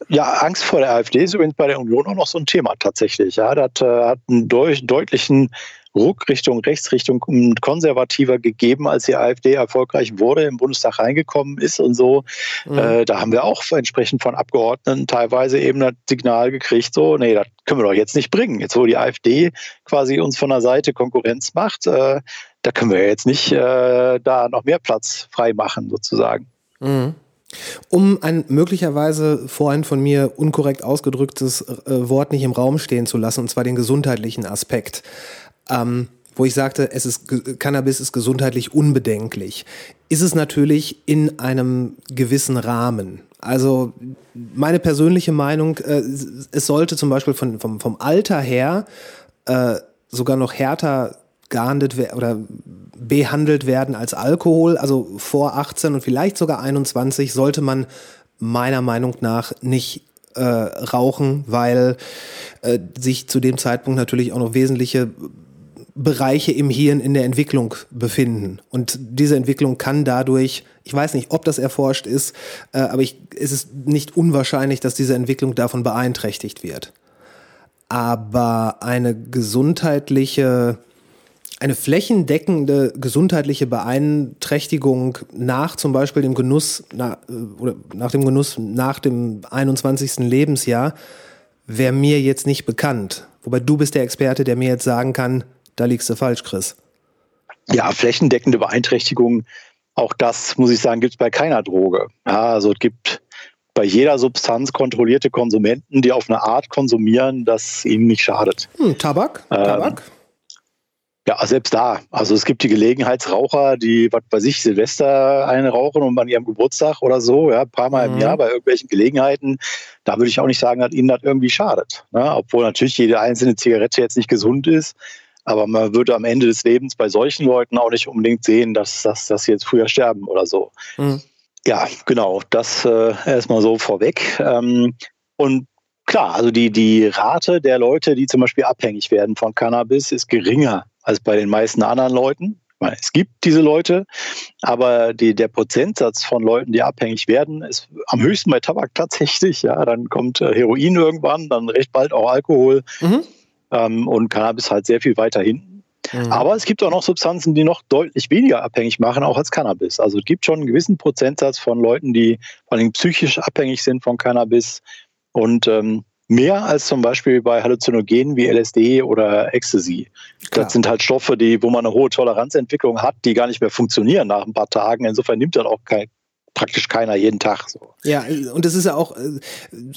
Ja, Angst vor der AfD ist übrigens bei der Union auch noch so ein Thema tatsächlich. Ja, das äh, hat einen deut deutlichen Ruck Richtung rechts, Richtung konservativer gegeben, als die AfD erfolgreich wurde, im Bundestag reingekommen ist und so. Mhm. Äh, da haben wir auch entsprechend von Abgeordneten teilweise eben das Signal gekriegt, so, nee, das können wir doch jetzt nicht bringen. Jetzt, wo die AfD quasi uns von der Seite Konkurrenz macht, äh, da können wir jetzt nicht äh, da noch mehr Platz frei machen, sozusagen. Mhm. Um ein möglicherweise vorhin von mir unkorrekt ausgedrücktes äh, Wort nicht im Raum stehen zu lassen, und zwar den gesundheitlichen Aspekt. Ähm, wo ich sagte, es ist, Cannabis ist gesundheitlich unbedenklich, ist es natürlich in einem gewissen Rahmen. Also meine persönliche Meinung, äh, es sollte zum Beispiel von, vom, vom Alter her äh, sogar noch härter gehandelt oder behandelt werden als Alkohol. Also vor 18 und vielleicht sogar 21 sollte man meiner Meinung nach nicht äh, rauchen, weil äh, sich zu dem Zeitpunkt natürlich auch noch wesentliche Bereiche im Hirn in der Entwicklung befinden. Und diese Entwicklung kann dadurch, ich weiß nicht, ob das erforscht ist, äh, aber ich, es ist nicht unwahrscheinlich, dass diese Entwicklung davon beeinträchtigt wird. Aber eine gesundheitliche eine flächendeckende gesundheitliche Beeinträchtigung nach zum Beispiel dem Genuss na, äh, oder nach dem Genuss nach dem 21. Lebensjahr wäre mir jetzt nicht bekannt. Wobei du bist der Experte, der mir jetzt sagen kann, da liegst du falsch, Chris. Ja, flächendeckende Beeinträchtigung, auch das muss ich sagen, gibt es bei keiner Droge. Ja, also es gibt bei jeder Substanz kontrollierte Konsumenten, die auf eine Art konsumieren, dass ihnen nicht schadet. Hm, Tabak? Ähm, Tabak? Ja, selbst da. Also es gibt die Gelegenheitsraucher, die, was weiß ich, Silvester eine rauchen und an ihrem Geburtstag oder so, ja, ein paar Mal mhm. im Jahr bei irgendwelchen Gelegenheiten. Da würde ich auch nicht sagen, dass ihnen das irgendwie schadet. Ne? Obwohl natürlich jede einzelne Zigarette jetzt nicht gesund ist. Aber man würde am Ende des Lebens bei solchen Leuten auch nicht unbedingt sehen, dass, dass, dass sie jetzt früher sterben oder so. Mhm. Ja, genau. Das äh, erstmal so vorweg. Ähm, und klar, also die, die Rate der Leute, die zum Beispiel abhängig werden von Cannabis, ist geringer als bei den meisten anderen Leuten. Meine, es gibt diese Leute, aber die, der Prozentsatz von Leuten, die abhängig werden, ist am höchsten bei Tabak tatsächlich. Ja, dann kommt äh, Heroin irgendwann, dann recht bald auch Alkohol mhm. ähm, und Cannabis halt sehr viel weiter hinten. Mhm. Aber es gibt auch noch Substanzen, die noch deutlich weniger abhängig machen, auch als Cannabis. Also es gibt schon einen gewissen Prozentsatz von Leuten, die vor allem psychisch abhängig sind von Cannabis. Und ähm, mehr als zum Beispiel bei Halluzinogenen wie LSD oder Ecstasy. Klar. Das sind halt Stoffe, die, wo man eine hohe Toleranzentwicklung hat, die gar nicht mehr funktionieren nach ein paar Tagen. Insofern nimmt das auch kein, praktisch keiner jeden Tag so. Ja, und es ist ja auch äh,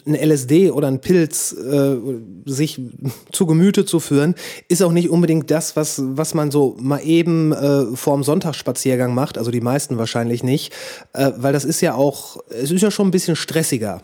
ein LSD oder ein Pilz äh, sich zu Gemüte zu führen, ist auch nicht unbedingt das, was was man so mal eben äh, vorm Sonntagsspaziergang macht, also die meisten wahrscheinlich nicht, äh, weil das ist ja auch es ist ja schon ein bisschen stressiger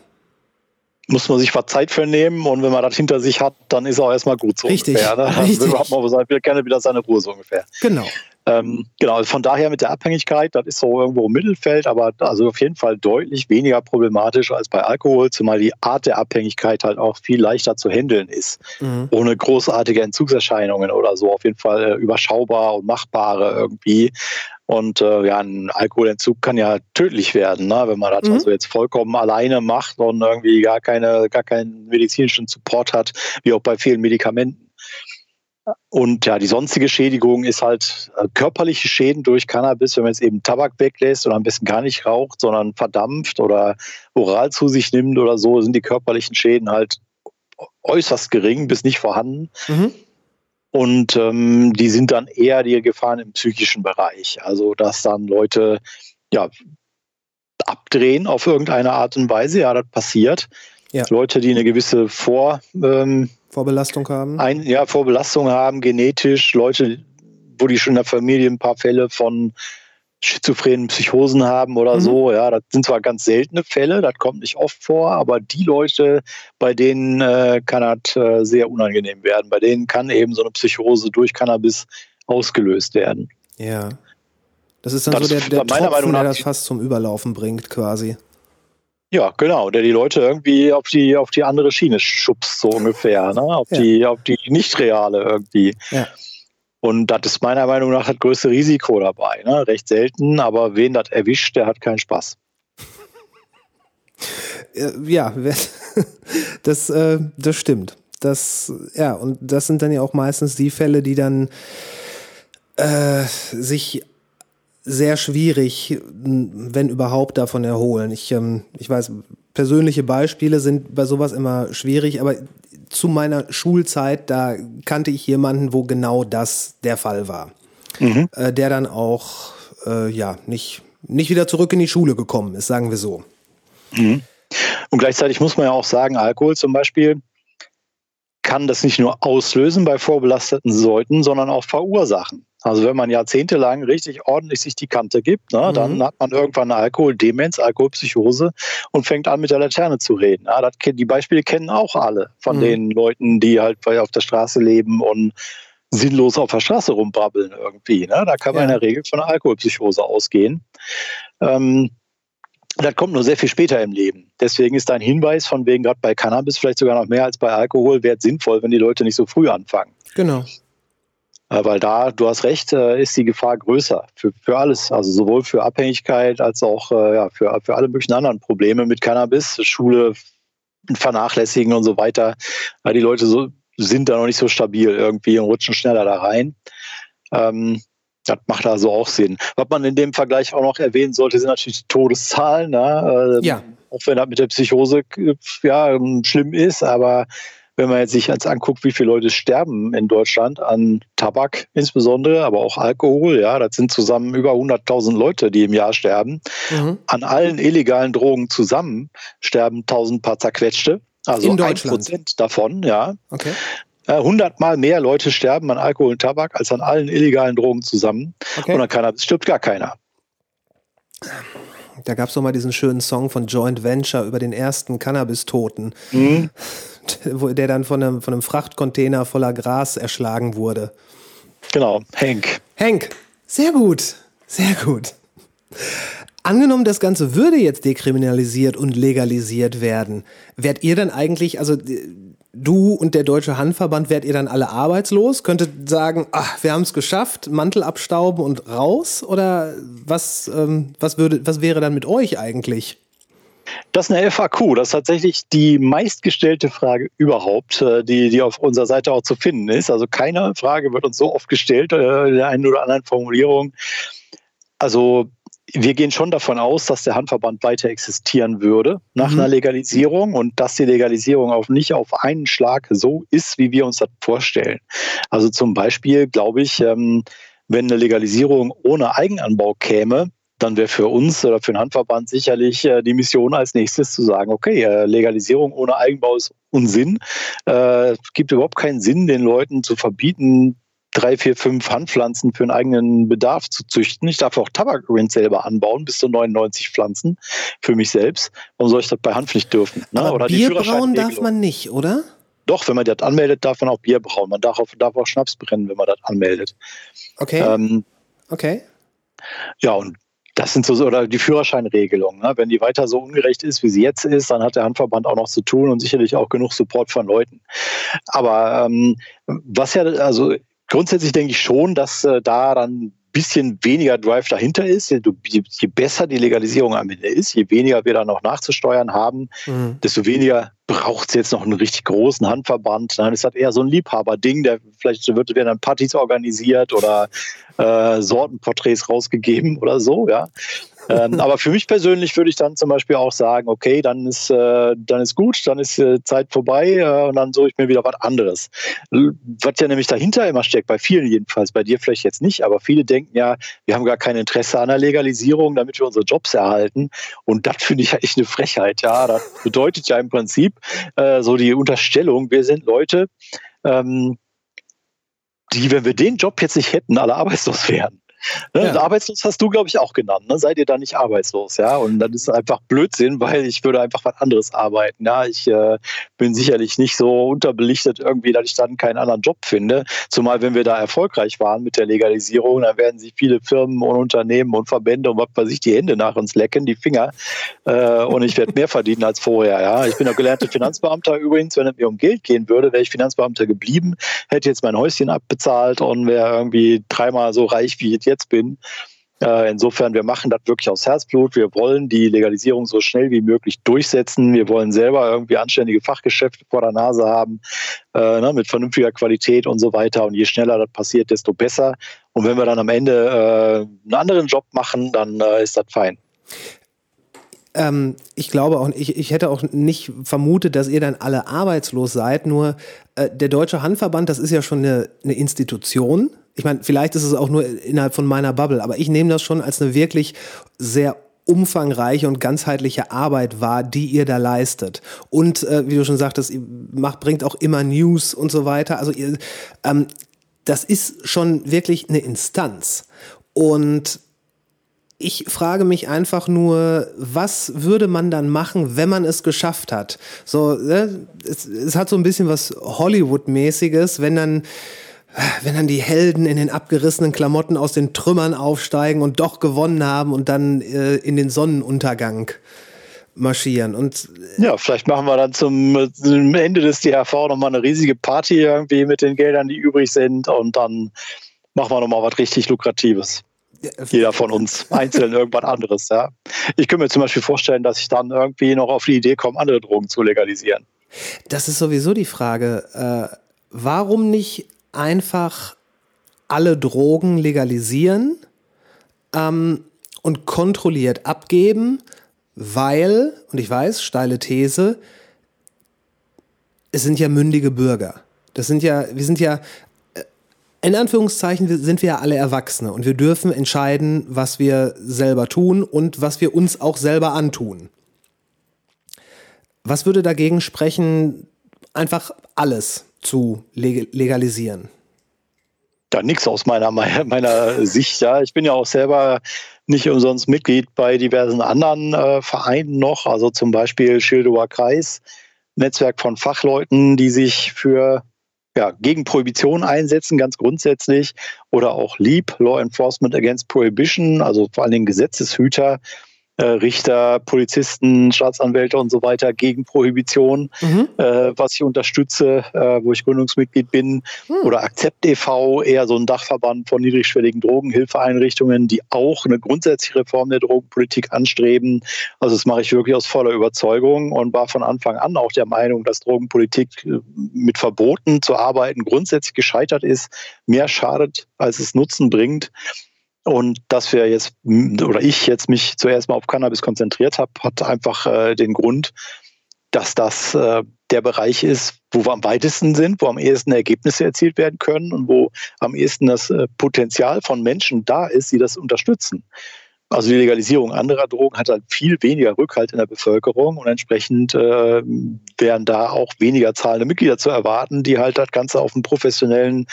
muss man sich was Zeit für nehmen und wenn man das hinter sich hat, dann ist auch erstmal gut so Richtig. ungefähr. Ne? Richtig. Dann hat man gerne wieder seine Ruhe so ungefähr. Genau. Ähm, genau, von daher mit der Abhängigkeit, das ist so irgendwo im Mittelfeld, aber also auf jeden Fall deutlich weniger problematisch als bei Alkohol, zumal die Art der Abhängigkeit halt auch viel leichter zu handeln ist. Mhm. Ohne großartige Entzugserscheinungen oder so. Auf jeden Fall äh, überschaubar und machbare irgendwie. Und äh, ja, ein Alkoholentzug kann ja tödlich werden, ne? wenn man das mhm. also jetzt vollkommen alleine macht und irgendwie gar keine, gar keinen medizinischen Support hat, wie auch bei vielen Medikamenten. Und ja, die sonstige Schädigung ist halt äh, körperliche Schäden durch Cannabis, wenn man jetzt eben Tabak weglässt oder am besten gar nicht raucht, sondern verdampft oder oral zu sich nimmt oder so, sind die körperlichen Schäden halt äußerst gering bis nicht vorhanden. Mhm. Und ähm, die sind dann eher die Gefahren im psychischen Bereich. Also, dass dann Leute ja, abdrehen auf irgendeine Art und Weise. Ja, das passiert. Ja. Leute, die eine gewisse Vor, ähm, Vorbelastung haben. Ein, ja, Vorbelastung haben, genetisch. Leute, wo die schon in der Familie ein paar Fälle von schizophrenen Psychosen haben oder mhm. so. Ja, das sind zwar ganz seltene Fälle, das kommt nicht oft vor, aber die Leute, bei denen äh, kann das äh, sehr unangenehm werden. Bei denen kann eben so eine Psychose durch Cannabis ausgelöst werden. Ja. Das ist dann das so der, der Tropfen, Meinung der das fast zum Überlaufen bringt, quasi. Ja, genau, der die Leute irgendwie auf die, auf die andere Schiene schubst, so ungefähr, ne? auf, ja. die, auf die nicht reale irgendwie. Ja. Und das ist meiner Meinung nach das größte Risiko dabei. Ne? Recht selten, aber wen das erwischt, der hat keinen Spaß. Ja, [laughs] das, äh, das stimmt. Das, ja, und das sind dann ja auch meistens die Fälle, die dann äh, sich sehr schwierig, wenn überhaupt, davon erholen. Ich, ähm, ich weiß, persönliche Beispiele sind bei sowas immer schwierig, aber zu meiner Schulzeit, da kannte ich jemanden, wo genau das der Fall war. Mhm. Äh, der dann auch äh, ja nicht, nicht wieder zurück in die Schule gekommen ist, sagen wir so. Mhm. Und gleichzeitig muss man ja auch sagen, Alkohol zum Beispiel kann das nicht nur auslösen bei vorbelasteten Leuten, sondern auch verursachen. Also wenn man jahrzehntelang richtig ordentlich sich die Kante gibt, ne, mhm. dann hat man irgendwann eine Alkoholdemenz, Alkoholpsychose und fängt an mit der Laterne zu reden. Ja, das, die Beispiele kennen auch alle von mhm. den Leuten, die halt auf der Straße leben und sinnlos auf der Straße rumbrabbeln irgendwie. Ne? Da kann man ja. in der Regel von einer Alkoholpsychose ausgehen. Ähm, das kommt nur sehr viel später im Leben. Deswegen ist dein Hinweis von wegen gerade bei Cannabis vielleicht sogar noch mehr als bei Alkohol wert sinnvoll, wenn die Leute nicht so früh anfangen. Genau. Äh, weil da, du hast recht, äh, ist die Gefahr größer für, für alles. Also sowohl für Abhängigkeit als auch äh, ja, für, für alle möglichen anderen Probleme mit Cannabis, Schule vernachlässigen und so weiter. Die Leute so, sind da noch nicht so stabil irgendwie und rutschen schneller da rein. Ähm, das macht also auch Sinn. Was man in dem Vergleich auch noch erwähnen sollte, sind natürlich die Todeszahlen. Ne? Ja. Auch wenn das mit der Psychose ja, schlimm ist, aber wenn man jetzt sich jetzt anguckt, wie viele Leute sterben in Deutschland an Tabak insbesondere, aber auch Alkohol, ja, das sind zusammen über 100.000 Leute, die im Jahr sterben. Mhm. An allen illegalen Drogen zusammen sterben 1000 paar zerquetschte. Also in Deutschland. Prozent davon, ja. Okay. 100 äh, Mal mehr Leute sterben an Alkohol und Tabak als an allen illegalen Drogen zusammen. Okay. Und an Cannabis stirbt gar keiner. Da gab es doch mal diesen schönen Song von Joint Venture über den ersten Cannabis-Toten, mhm. [laughs] der dann von einem, von einem Frachtcontainer voller Gras erschlagen wurde. Genau, Hank. Hank, sehr gut, sehr gut. Angenommen, das Ganze würde jetzt dekriminalisiert und legalisiert werden, werdet ihr dann eigentlich, also du und der Deutsche Handverband, werdet ihr dann alle arbeitslos? Könntet sagen, ach, wir haben es geschafft, Mantel abstauben und raus? Oder was, ähm, was, würde, was wäre dann mit euch eigentlich? Das ist eine FAQ. Das ist tatsächlich die meistgestellte Frage überhaupt, äh, die, die auf unserer Seite auch zu finden ist. Also keine Frage wird uns so oft gestellt äh, in der einen oder anderen Formulierung. Also wir gehen schon davon aus, dass der Handverband weiter existieren würde nach mhm. einer Legalisierung und dass die Legalisierung auch nicht auf einen Schlag so ist, wie wir uns das vorstellen. Also zum Beispiel glaube ich, ähm, wenn eine Legalisierung ohne Eigenanbau käme, dann wäre für uns oder für den Handverband sicherlich äh, die Mission als nächstes zu sagen, okay, äh, Legalisierung ohne Eigenbau ist Unsinn. Äh, es gibt überhaupt keinen Sinn, den Leuten zu verbieten, drei, vier, fünf Handpflanzen für einen eigenen Bedarf zu züchten. Ich darf auch Tabak übrigens selber anbauen, bis zu 99 Pflanzen für mich selbst. Warum soll ich das bei Hanf nicht dürfen? Ne? Aber oder Bier brauen darf man nicht, oder? Doch, wenn man das anmeldet, darf man auch Bier brauen. Man darf auch, darf auch Schnaps brennen, wenn man das anmeldet. Okay. Ähm, okay. Ja, und das sind so, oder die Führerscheinregelung. Ne? Wenn die weiter so ungerecht ist, wie sie jetzt ist, dann hat der Handverband auch noch zu tun und sicherlich auch genug Support von Leuten. Aber ähm, was ja, also grundsätzlich denke ich schon, dass äh, da dann bisschen weniger Drive dahinter ist. Je, je, besser die Legalisierung am Ende ist, je weniger wir da noch nachzusteuern haben, mhm. desto weniger braucht es jetzt noch einen richtig großen Handverband. Dann ist das eher so ein Liebhaberding, der vielleicht wird werden dann Partys organisiert oder äh, Sortenporträts rausgegeben oder so, ja ähm, [laughs] aber für mich persönlich würde ich dann zum Beispiel auch sagen, okay, dann ist, äh, dann ist gut, dann ist äh, Zeit vorbei äh, und dann suche ich mir wieder was anderes. Was ja nämlich dahinter immer steckt, bei vielen jedenfalls, bei dir vielleicht jetzt nicht, aber viele denken ja, wir haben gar kein Interesse an der Legalisierung, damit wir unsere Jobs erhalten. Und das finde ich ja echt eine Frechheit. Ja, das bedeutet ja im Prinzip äh, so die Unterstellung, wir sind Leute, ähm, die, wenn wir den Job jetzt nicht hätten, alle arbeitslos wären. Ne? Ja. Arbeitslos hast du, glaube ich, auch genannt. Ne? Seid ihr da nicht arbeitslos? Ja, und dann ist einfach Blödsinn, [laughs] weil ich würde einfach was anderes arbeiten. Ja, ich äh, bin sicherlich nicht so unterbelichtet irgendwie, dass ich dann keinen anderen Job finde. Zumal, wenn wir da erfolgreich waren mit der Legalisierung, dann werden sich viele Firmen und Unternehmen und Verbände und was weiß ich die Hände nach uns lecken, die Finger. Äh, und ich werde mehr verdienen als vorher. Ja, ich bin auch gelernter Finanzbeamter übrigens. Wenn es mir um Geld gehen würde, wäre ich Finanzbeamter geblieben, hätte jetzt mein Häuschen abbezahlt und wäre irgendwie dreimal so reich, wie jetzt jetzt bin. Äh, insofern, wir machen das wirklich aus Herzblut. Wir wollen die Legalisierung so schnell wie möglich durchsetzen. Wir wollen selber irgendwie anständige Fachgeschäfte vor der Nase haben, äh, ne, mit vernünftiger Qualität und so weiter. Und je schneller das passiert, desto besser. Und wenn wir dann am Ende äh, einen anderen Job machen, dann äh, ist das fein. Ähm, ich glaube auch, ich, ich hätte auch nicht vermutet, dass ihr dann alle arbeitslos seid. Nur äh, der Deutsche Handverband, das ist ja schon eine, eine Institution ich meine, vielleicht ist es auch nur innerhalb von meiner Bubble, aber ich nehme das schon als eine wirklich sehr umfangreiche und ganzheitliche Arbeit war, die ihr da leistet. Und äh, wie du schon sagtest, ihr macht, bringt auch immer News und so weiter. Also ihr, ähm, das ist schon wirklich eine Instanz. Und ich frage mich einfach nur, was würde man dann machen, wenn man es geschafft hat? So, ne? es, es hat so ein bisschen was Hollywood-mäßiges, wenn dann wenn dann die Helden in den abgerissenen Klamotten aus den Trümmern aufsteigen und doch gewonnen haben und dann äh, in den Sonnenuntergang marschieren. Und äh, ja, vielleicht machen wir dann zum, zum Ende des DRV nochmal eine riesige Party irgendwie mit den Geldern, die übrig sind und dann machen wir nochmal was richtig Lukratives. Jeder von uns einzeln [laughs] irgendwas anderes. Ja. Ich könnte mir zum Beispiel vorstellen, dass ich dann irgendwie noch auf die Idee komme, andere Drogen zu legalisieren. Das ist sowieso die Frage. Äh, warum nicht einfach alle Drogen legalisieren ähm, und kontrolliert abgeben, weil, und ich weiß, steile These, es sind ja mündige Bürger. Das sind ja, wir sind ja, äh, in Anführungszeichen sind wir ja alle Erwachsene und wir dürfen entscheiden, was wir selber tun und was wir uns auch selber antun. Was würde dagegen sprechen, einfach alles zu legalisieren? Ja, nichts aus meiner, meiner Sicht. Ja. Ich bin ja auch selber nicht umsonst Mitglied bei diversen anderen äh, Vereinen noch, also zum Beispiel Schildower Kreis, Netzwerk von Fachleuten, die sich für ja, gegen Prohibition einsetzen, ganz grundsätzlich, oder auch LEAP, Law Enforcement Against Prohibition, also vor allen Dingen Gesetzeshüter, Richter, Polizisten, Staatsanwälte und so weiter gegen Prohibition, mhm. äh, was ich unterstütze, äh, wo ich Gründungsmitglied bin, mhm. oder Akzept e.V., eher so ein Dachverband von niedrigschwelligen Drogenhilfeeinrichtungen, die auch eine grundsätzliche Reform der Drogenpolitik anstreben. Also das mache ich wirklich aus voller Überzeugung und war von Anfang an auch der Meinung, dass Drogenpolitik äh, mit Verboten zu arbeiten grundsätzlich gescheitert ist, mehr schadet, als es Nutzen bringt. Und dass wir jetzt, oder ich jetzt mich zuerst mal auf Cannabis konzentriert habe, hat einfach äh, den Grund, dass das äh, der Bereich ist, wo wir am weitesten sind, wo am ehesten Ergebnisse erzielt werden können und wo am ehesten das äh, Potenzial von Menschen da ist, die das unterstützen. Also die Legalisierung anderer Drogen hat halt viel weniger Rückhalt in der Bevölkerung und entsprechend äh, wären da auch weniger zahlende Mitglieder zu erwarten, die halt das Ganze auf einem professionellen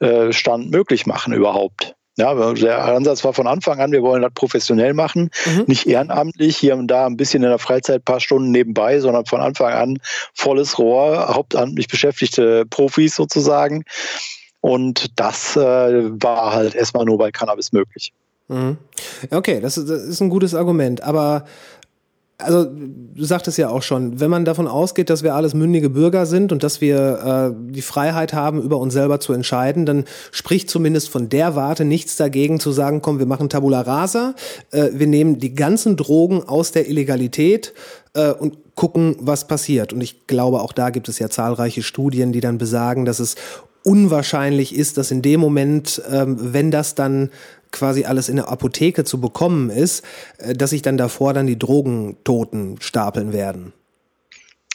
äh, Stand möglich machen überhaupt. Ja, der Ansatz war von Anfang an, wir wollen das professionell machen, mhm. nicht ehrenamtlich, hier und da ein bisschen in der Freizeit ein paar Stunden nebenbei, sondern von Anfang an volles Rohr, hauptamtlich beschäftigte Profis sozusagen. Und das äh, war halt erstmal nur bei Cannabis möglich. Mhm. Okay, das ist, das ist ein gutes Argument, aber also du sagtest ja auch schon, wenn man davon ausgeht, dass wir alles mündige Bürger sind und dass wir äh, die Freiheit haben, über uns selber zu entscheiden, dann spricht zumindest von der Warte nichts dagegen zu sagen, komm, wir machen Tabula Rasa, äh, wir nehmen die ganzen Drogen aus der Illegalität äh, und gucken, was passiert. Und ich glaube, auch da gibt es ja zahlreiche Studien, die dann besagen, dass es unwahrscheinlich ist, dass in dem Moment, ähm, wenn das dann quasi alles in der Apotheke zu bekommen ist, äh, dass sich dann davor dann die Drogentoten stapeln werden.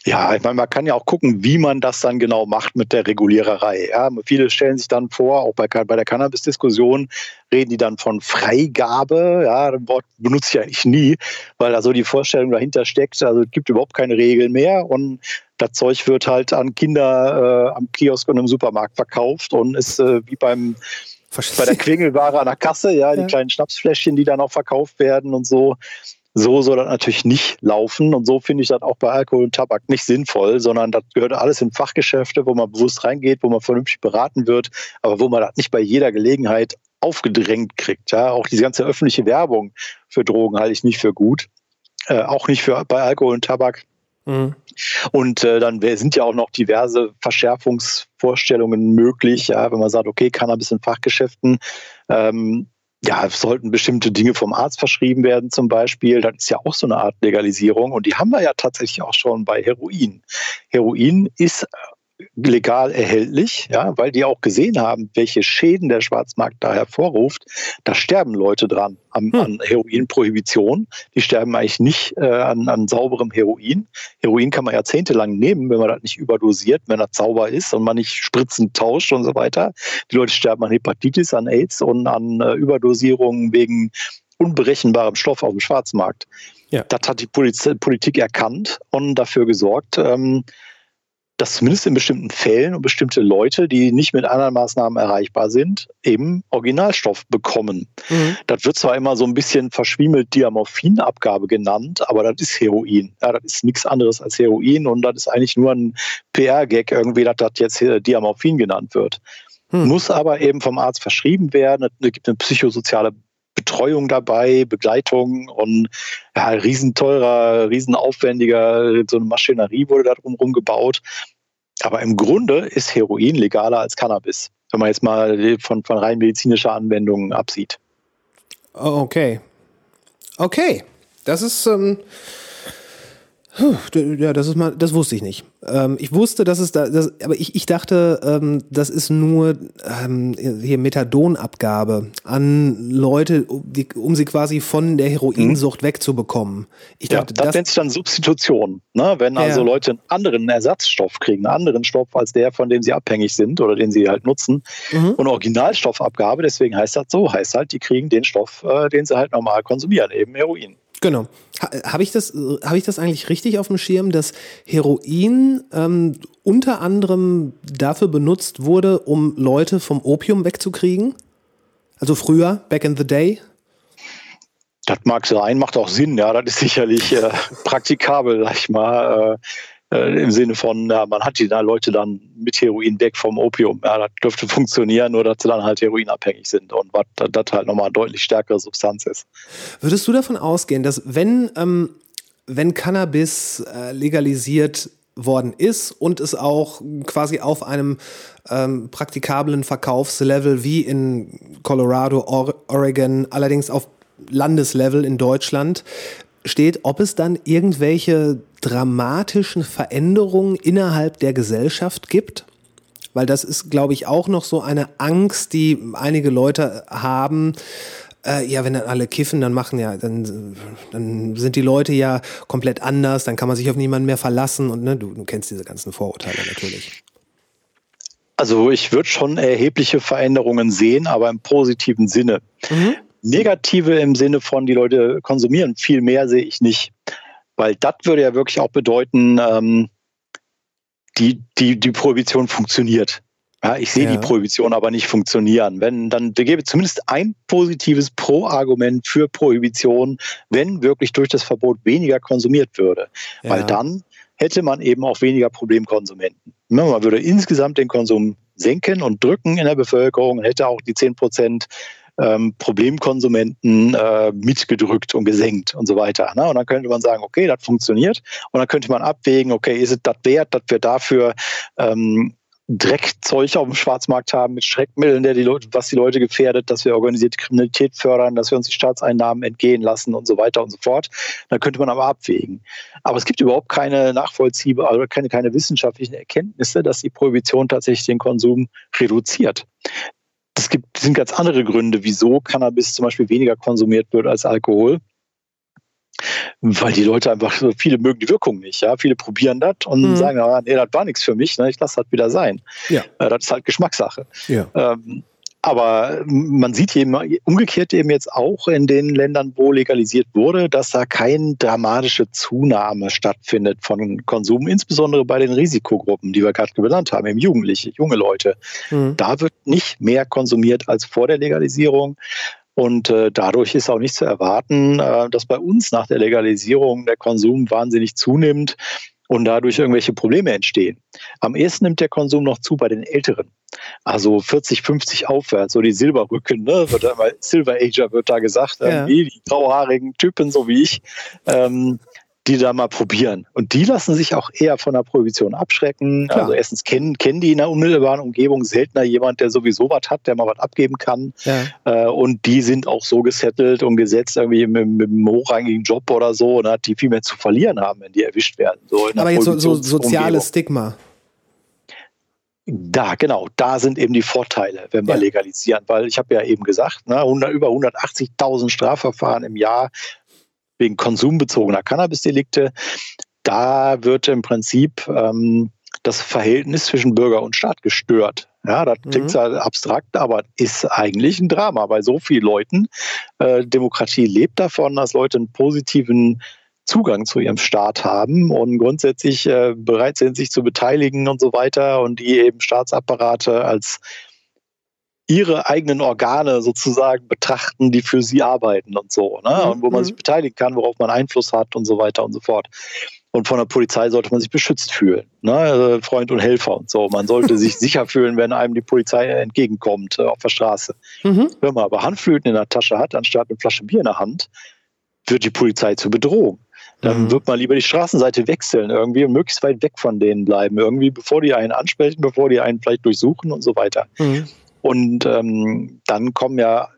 Ja, ich meine, man kann ja auch gucken, wie man das dann genau macht mit der Reguliererei. Ja, viele stellen sich dann vor, auch bei, bei der Cannabis-Diskussion reden die dann von Freigabe. Ja, das Wort benutze ich eigentlich nie, weil da so die Vorstellung dahinter steckt. Also es gibt überhaupt keine Regeln mehr und das Zeug wird halt an Kinder äh, am Kiosk und im Supermarkt verkauft und ist äh, wie beim bei der Quengelware an der Kasse, ja, die ja. kleinen Schnapsfläschchen, die dann auch verkauft werden und so. So soll das natürlich nicht laufen. Und so finde ich das auch bei Alkohol und Tabak nicht sinnvoll, sondern das gehört alles in Fachgeschäfte, wo man bewusst reingeht, wo man vernünftig beraten wird, aber wo man das nicht bei jeder Gelegenheit aufgedrängt kriegt. Ja, auch diese ganze öffentliche Werbung für Drogen halte ich nicht für gut. Äh, auch nicht für bei Alkohol und Tabak. Mhm. Und äh, dann sind ja auch noch diverse Verschärfungsvorstellungen möglich, ja, wenn man sagt, okay, Cannabis in Fachgeschäften, ähm, ja, sollten bestimmte Dinge vom Arzt verschrieben werden zum Beispiel. Das ist ja auch so eine Art Legalisierung und die haben wir ja tatsächlich auch schon bei Heroin. Heroin ist legal erhältlich, ja, weil die auch gesehen haben, welche Schäden der Schwarzmarkt da hervorruft. Da sterben Leute dran an, hm. an Heroinprohibition. Die sterben eigentlich nicht äh, an, an sauberem Heroin. Heroin kann man jahrzehntelang nehmen, wenn man das nicht überdosiert, wenn das sauber ist und man nicht Spritzen tauscht und so weiter. Die Leute sterben an Hepatitis, an AIDS und an äh, Überdosierungen wegen unberechenbarem Stoff auf dem Schwarzmarkt. Ja. Das hat die Poliz Politik erkannt und dafür gesorgt, ähm, dass zumindest in bestimmten Fällen und bestimmte Leute, die nicht mit anderen Maßnahmen erreichbar sind, eben Originalstoff bekommen. Mhm. Das wird zwar immer so ein bisschen verschwiemelt Diamorphinabgabe genannt, aber das ist Heroin. Ja, das ist nichts anderes als Heroin und das ist eigentlich nur ein PR-Gag irgendwie, dass das jetzt hier Diamorphin genannt wird. Hm. Muss aber eben vom Arzt verschrieben werden. Es gibt eine psychosoziale Betreuung dabei, Begleitung und ja, riesenteurer, riesenaufwendiger, so eine Maschinerie wurde da drumherum gebaut. Aber im Grunde ist Heroin legaler als Cannabis, wenn man jetzt mal von, von rein medizinischer Anwendungen absieht. Oh, Okay. Okay. Das ist, ähm, ja, das ist mal, das wusste ich nicht. Ähm, ich wusste, dass es da, das, aber ich, ich dachte, ähm, das ist nur ähm, hier Methadonabgabe an Leute, um, die, um sie quasi von der Heroinsucht wegzubekommen. Ich Ja, dachte, das, das, nennt sich dann Substitution. Ne? Wenn also Ja. Leute einen anderen Ersatzstoff kriegen, einen anderen Stoff als der, von dem sie abhängig sind oder den sie halt nutzen. Mhm. Und Originalstoffabgabe, deswegen heißt das so, heißt halt, die kriegen den Stoff, äh, den sie halt normal konsumieren, eben Heroin. Genau. Ha, Habe ich, das, hab ich das eigentlich richtig auf dem Schirm, dass Heroin ähm, unter anderem dafür benutzt wurde, um Leute vom Opium wegzukriegen? Also früher, back in the day? Das mag sein, macht auch Sinn, ja, das ist sicherlich äh, praktikabel, sag ich mal, äh, äh, im Sinne von, ja, man hat die da Leute dann mit Heroin weg vom Opium. Ja, das dürfte [laughs] funktionieren, nur dass sie dann halt heroinabhängig sind und was das halt nochmal eine deutlich stärkere Substanz ist. Würdest du davon ausgehen, dass wenn, ähm, wenn Cannabis äh, legalisiert worden ist und es auch quasi auf einem ähm, praktikablen Verkaufslevel wie in Colorado, Or Oregon, allerdings auf Landeslevel in Deutschland steht, ob es dann irgendwelche dramatischen Veränderungen innerhalb der Gesellschaft gibt? Weil das ist, glaube ich, auch noch so eine Angst, die einige Leute haben. Äh, ja, wenn dann alle kiffen, dann machen ja, dann, dann sind die Leute ja komplett anders, dann kann man sich auf niemanden mehr verlassen und ne, du, du kennst diese ganzen Vorurteile natürlich. Also ich würde schon erhebliche Veränderungen sehen, aber im positiven Sinne. Negative im Sinne von, die Leute konsumieren viel mehr, sehe ich nicht. Weil das würde ja wirklich auch bedeuten, ähm, die, die, die Prohibition funktioniert. Ja, ich sehe Ja. die Prohibition aber nicht funktionieren. Wenn, dann da gäbe es zumindest ein positives Pro-Argument für Prohibition, wenn wirklich durch das Verbot weniger konsumiert würde. Weil Ja. dann hätte man eben auch weniger Problemkonsumenten. Ne, Man würde insgesamt den Konsum senken und drücken in der Bevölkerung und hätte auch die 10 Prozent ähm, Problemkonsumenten äh, mitgedrückt und gesenkt und so weiter. Ne? Und dann könnte man sagen, okay, das funktioniert. Und dann könnte man abwägen, okay, ist es das wert, dass wir dafür ähm, Dreckzeug auf dem Schwarzmarkt haben mit Schreckmitteln, der die Leute, was die Leute gefährdet, dass wir organisierte Kriminalität fördern, dass wir uns die Staatseinnahmen entgehen lassen und so weiter und so fort. Dann könnte man aber abwägen. Aber es gibt überhaupt keine nachvollziehbare, also keine, keine wissenschaftlichen Erkenntnisse, dass die Prohibition tatsächlich den Konsum reduziert. Es gibt, sind ganz andere Gründe, wieso Cannabis zum Beispiel weniger konsumiert wird als Alkohol. Weil die Leute einfach, so viele mögen die Wirkung nicht. Ja? Viele probieren das und Mhm. sagen, ah, nee, das war nichts für mich, ne? ich lasse das wieder sein. Ja. Äh, das ist halt Geschmackssache. Ja. Ähm, aber man sieht eben umgekehrt eben jetzt auch in den Ländern, wo legalisiert wurde, dass da keine dramatische Zunahme stattfindet von Konsum, insbesondere bei den Risikogruppen, die wir gerade benannt haben, eben Jugendliche, junge Leute. Mhm. Da wird nicht mehr konsumiert als vor der Legalisierung. Und äh, dadurch ist auch nicht zu erwarten, äh, dass bei uns nach der Legalisierung der Konsum wahnsinnig zunimmt und dadurch irgendwelche Probleme entstehen. Am ehesten nimmt der Konsum noch zu bei den Älteren. Also 40, 50 aufwärts, so die Silberrücken, ne? wird da mal Silver Ager wird da gesagt, Ja. irgendwie die grauhaarigen Typen, so wie ich, ähm, die da mal probieren. Und die lassen sich auch eher von der Prohibition abschrecken. Klar. Also erstens kennen, kennen die in der unmittelbaren Umgebung seltener jemand, der sowieso was hat, der mal was abgeben kann. Ja. Äh, und die sind auch so gesettelt und gesetzt irgendwie mit, mit einem hochrangigen Job oder so, ne, die viel mehr zu verlieren haben, wenn die erwischt werden. So Aber jetzt so, so soziales Stigma. Da, genau, da sind eben die Vorteile, wenn wir Ja. legalisieren, weil ich habe ja eben gesagt, ne, 100, über 180.000 Strafverfahren im Jahr wegen konsumbezogener Cannabisdelikte. Da wird im Prinzip ähm, das Verhältnis zwischen Bürger und Staat gestört. Ja, das klingt zwar abstrakt, aber ist eigentlich ein Drama bei so vielen Leuten. Äh, Demokratie lebt davon, dass Leute einen positiven Zugang zu ihrem Staat haben und grundsätzlich äh, bereit sind, sich zu beteiligen und so weiter und die eben Staatsapparate als ihre eigenen Organe sozusagen betrachten, die für sie arbeiten und so, ne? Mhm. und wo man sich beteiligen kann, worauf man Einfluss hat und so weiter und so fort. Und von der Polizei sollte man sich beschützt fühlen, ne? Also Freund und Helfer und so. Man sollte sich [laughs] sicher fühlen, wenn einem die Polizei entgegenkommt äh, auf der Straße. Mhm. Wenn man aber Handflöten in der Tasche hat, anstatt eine Flasche Bier in der Hand, wird die Polizei zur Bedrohung. Dann Mhm. wird man lieber die Straßenseite wechseln irgendwie und möglichst weit weg von denen bleiben, irgendwie, bevor die einen ansprechen, bevor die einen vielleicht durchsuchen und so weiter. Mhm. Und ähm, dann kommen ja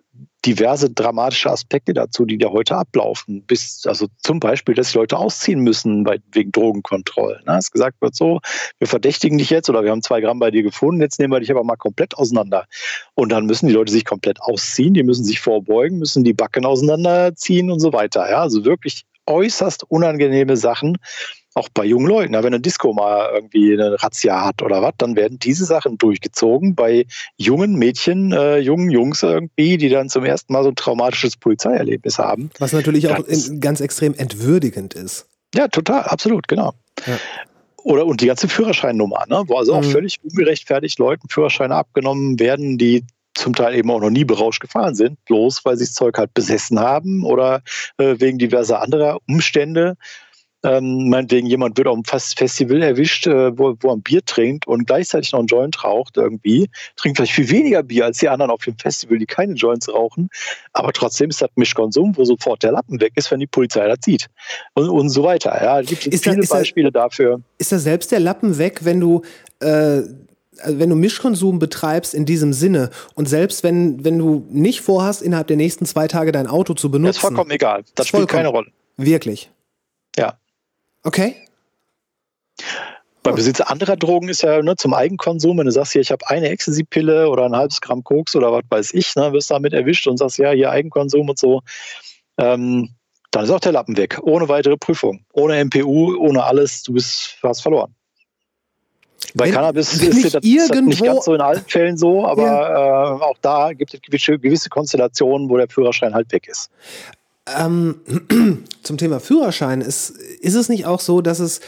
diverse dramatische Aspekte dazu, die da heute ablaufen. Bis, also zum Beispiel, dass die Leute ausziehen müssen bei, wegen Drogenkontrollen. Ne? Es gesagt wird so, wir verdächtigen dich jetzt oder wir haben zwei Gramm bei dir gefunden, jetzt nehmen wir dich aber mal komplett auseinander. Und dann müssen die Leute sich komplett ausziehen, die müssen sich vorbeugen, müssen die Backen auseinanderziehen und so weiter. Ja? Also wirklich äußerst unangenehme Sachen, auch bei jungen Leuten. Ja, wenn eine Disco mal irgendwie eine Razzia hat oder was, dann werden diese Sachen durchgezogen bei jungen Mädchen, äh, jungen Jungs irgendwie, die dann zum ersten Mal so ein traumatisches Polizeierlebnis haben. Was natürlich auch in, ganz extrem entwürdigend ist. Ja, total, absolut, genau. Ja. Oder und die ganze Führerscheinnummer, ne? wo also auch Mhm. völlig ungerechtfertigt Leuten Führerscheine abgenommen werden, die zum Teil eben auch noch nie berauscht gefahren sind, bloß weil sie das Zeug halt besessen haben oder äh, wegen diverser anderer Umstände. Ähm, meinetwegen, jemand wird auf einem Fest- Festival erwischt, äh, wo, wo er ein Bier trinkt und gleichzeitig noch einen Joint raucht irgendwie, trinkt vielleicht viel weniger Bier als die anderen auf dem Festival, die keine Joints rauchen, aber trotzdem ist das Mischkonsum, wo sofort der Lappen weg ist, wenn die Polizei das sieht. Und, und so weiter. Ja, es gibt Ist da- viele da- Beispiele dafür. Ist da selbst der Lappen weg, wenn du, äh, also wenn du Mischkonsum betreibst in diesem Sinne und selbst wenn, wenn du nicht vorhast, innerhalb der nächsten zwei Tage dein Auto zu benutzen? Das ist vollkommen egal. Das spielt vollkommen- keine Rolle. Wirklich? Ja. Okay. Beim Besitz anderer Drogen ist ja ne, zum Eigenkonsum, wenn du sagst, hier, ich habe eine Ecstasy-Pille oder ein halbes Gramm Koks oder was weiß ich, ne, wirst damit erwischt und sagst, ja, hier Eigenkonsum und so, ähm, dann ist auch der Lappen weg, ohne weitere Prüfung, ohne MPU, ohne alles, du bist hast verloren. Bei Wenn- Cannabis wenn ist das, das nicht irgendwo- ganz so in allen Fällen so, aber äh, auch da gibt es gewisse, gewisse Konstellationen, wo der Führerschein halt weg ist. Ähm, [clears throat] zum Thema Führerschein ist, ist es nicht auch so, dass es,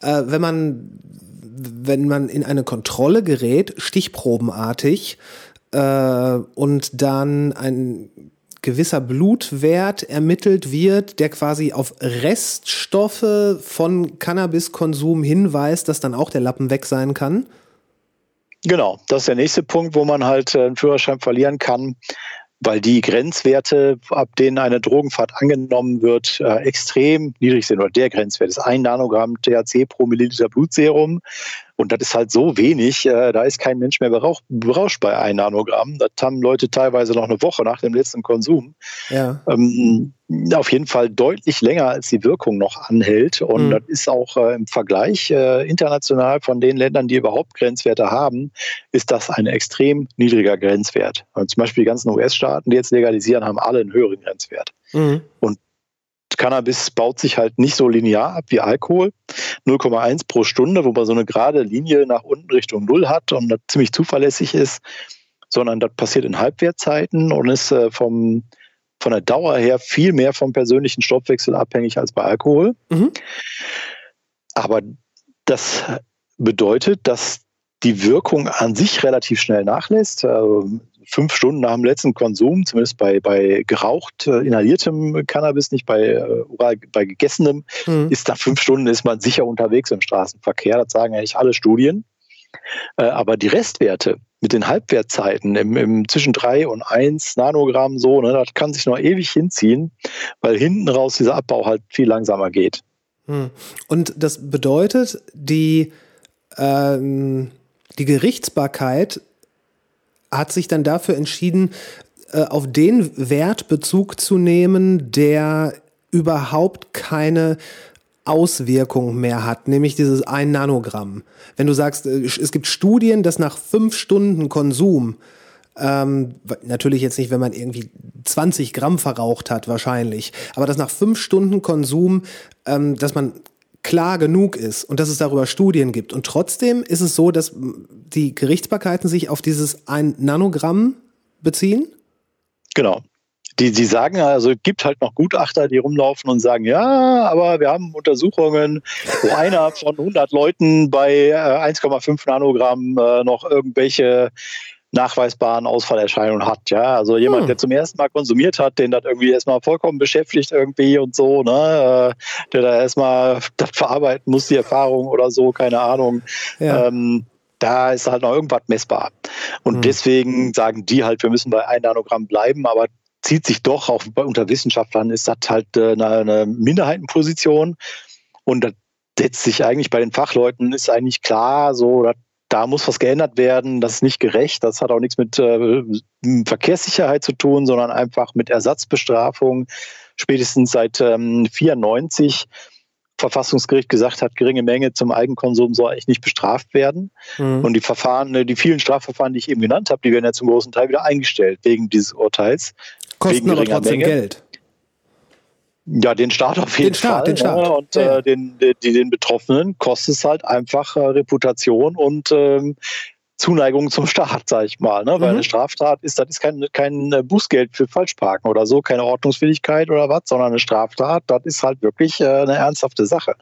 äh, wenn man, wenn man in eine Kontrolle gerät, stichprobenartig, äh, und dann ein gewisser Blutwert ermittelt wird, der quasi auf Reststoffe von Cannabiskonsum hinweist, dass dann auch der Lappen weg sein kann? Genau, das ist der nächste Punkt, wo man halt äh, einen Führerschein verlieren kann, weil die Grenzwerte, ab denen eine Drogenfahrt angenommen wird, äh, extrem niedrig sind. Oder der Grenzwert ist ein Nanogramm THC pro Milliliter Blutserum. Und das ist halt so wenig, äh, da ist kein Mensch mehr berauch, berauscht bei ein Nanogramm. Das haben Leute teilweise noch eine Woche nach dem letzten Konsum. Ja. Ähm, auf jeden Fall deutlich länger, als die Wirkung noch anhält. Und Mhm. das ist auch äh, im Vergleich äh, international von den Ländern, die überhaupt Grenzwerte haben, ist das ein extrem niedriger Grenzwert. Und zum Beispiel die ganzen US-Staaten, die jetzt legalisieren, haben alle einen höheren Grenzwert. Mhm. Cannabis baut sich halt nicht so linear ab wie Alkohol. 0,1 pro Stunde, wo man so eine gerade Linie nach unten Richtung Null hat und das ziemlich zuverlässig ist, sondern das passiert in Halbwertzeiten und ist äh, vom, von der Dauer her viel mehr vom persönlichen Stoffwechsel abhängig als bei Alkohol. Mhm. Aber das bedeutet, dass die Wirkung an sich relativ schnell nachlässt. Also fünf Stunden nach dem letzten Konsum, zumindest bei, bei geraucht, äh, inhaliertem Cannabis, nicht bei, äh, oral, bei gegessenem, Mhm. ist nach fünf Stunden ist man sicher unterwegs im Straßenverkehr. Das sagen eigentlich alle Studien. Äh, aber die Restwerte mit den Halbwertzeiten im, im zwischen drei und eins Nanogramm so, ne, das kann sich noch ewig hinziehen, weil hinten raus dieser Abbau halt viel langsamer geht. Hm. Und das bedeutet, die, ähm, die Gerichtsbarkeit hat sich dann dafür entschieden, äh, auf den Wert Bezug zu nehmen, der überhaupt keine Auswirkung mehr hat, nämlich dieses ein Nanogramm. Wenn du sagst, äh, es gibt Studien, dass nach fünf Stunden Konsum ähm, natürlich jetzt nicht, wenn man irgendwie 20 Gramm verraucht hat, wahrscheinlich. Aber dass nach fünf Stunden Konsum, ähm, dass man klar genug ist und dass es darüber Studien gibt. Und trotzdem ist es so, dass die Gerichtsbarkeiten sich auf dieses ein Nanogramm beziehen? Genau. Die, die sagen also, es gibt halt noch Gutachter, die rumlaufen und sagen, ja, aber wir haben Untersuchungen, wo [laughs] einer von 100 Leuten bei äh, 1,5 Nanogramm äh, noch irgendwelche nachweisbaren Ausfallerscheinungen hat. Ja, also jemand, Hm. der zum ersten Mal konsumiert hat, den das irgendwie erstmal vollkommen beschäftigt irgendwie und so, ne, äh, der da erstmal [laughs] das verarbeiten muss, die Erfahrung oder so, keine Ahnung. Ja. Ähm, da ist halt noch irgendwas messbar. Und Hm. deswegen sagen die halt, wir müssen bei 1 Nanogramm bleiben, aber zieht sich doch, auch unter Wissenschaftlern ist das halt äh, eine, eine Minderheitenposition. Und das setzt sich eigentlich bei den Fachleuten, ist eigentlich klar, so, dass da muss was geändert werden, das ist nicht gerecht, das hat auch nichts mit äh, Verkehrssicherheit zu tun, sondern einfach mit Ersatzbestrafung. Spätestens seit ähm, 94 Verfassungsgericht gesagt hat, geringe Menge zum Eigenkonsum soll eigentlich nicht bestraft werden. Mhm. Und die Verfahren, äh, die vielen Strafverfahren, die ich eben genannt habe, die werden ja zum großen Teil wieder eingestellt wegen dieses Urteils. Kosten aber trotzdem Menge. Geld. Ja, den Staat auf jeden Den Staat, Fall. den Staat. Ne? Und Ja, ja. Äh, den, die, den Betroffenen kostet es halt einfach äh, Reputation und ähm, Zuneigung zum [laughs] Staat, sag ich mal. Ne? Weil Mhm. eine Straftat ist, das ist kein, kein äh, Bußgeld für Falschparken oder so, keine Ordnungswidrigkeit oder was, sondern eine Straftat, das ist halt wirklich äh, eine ernsthafte Sache.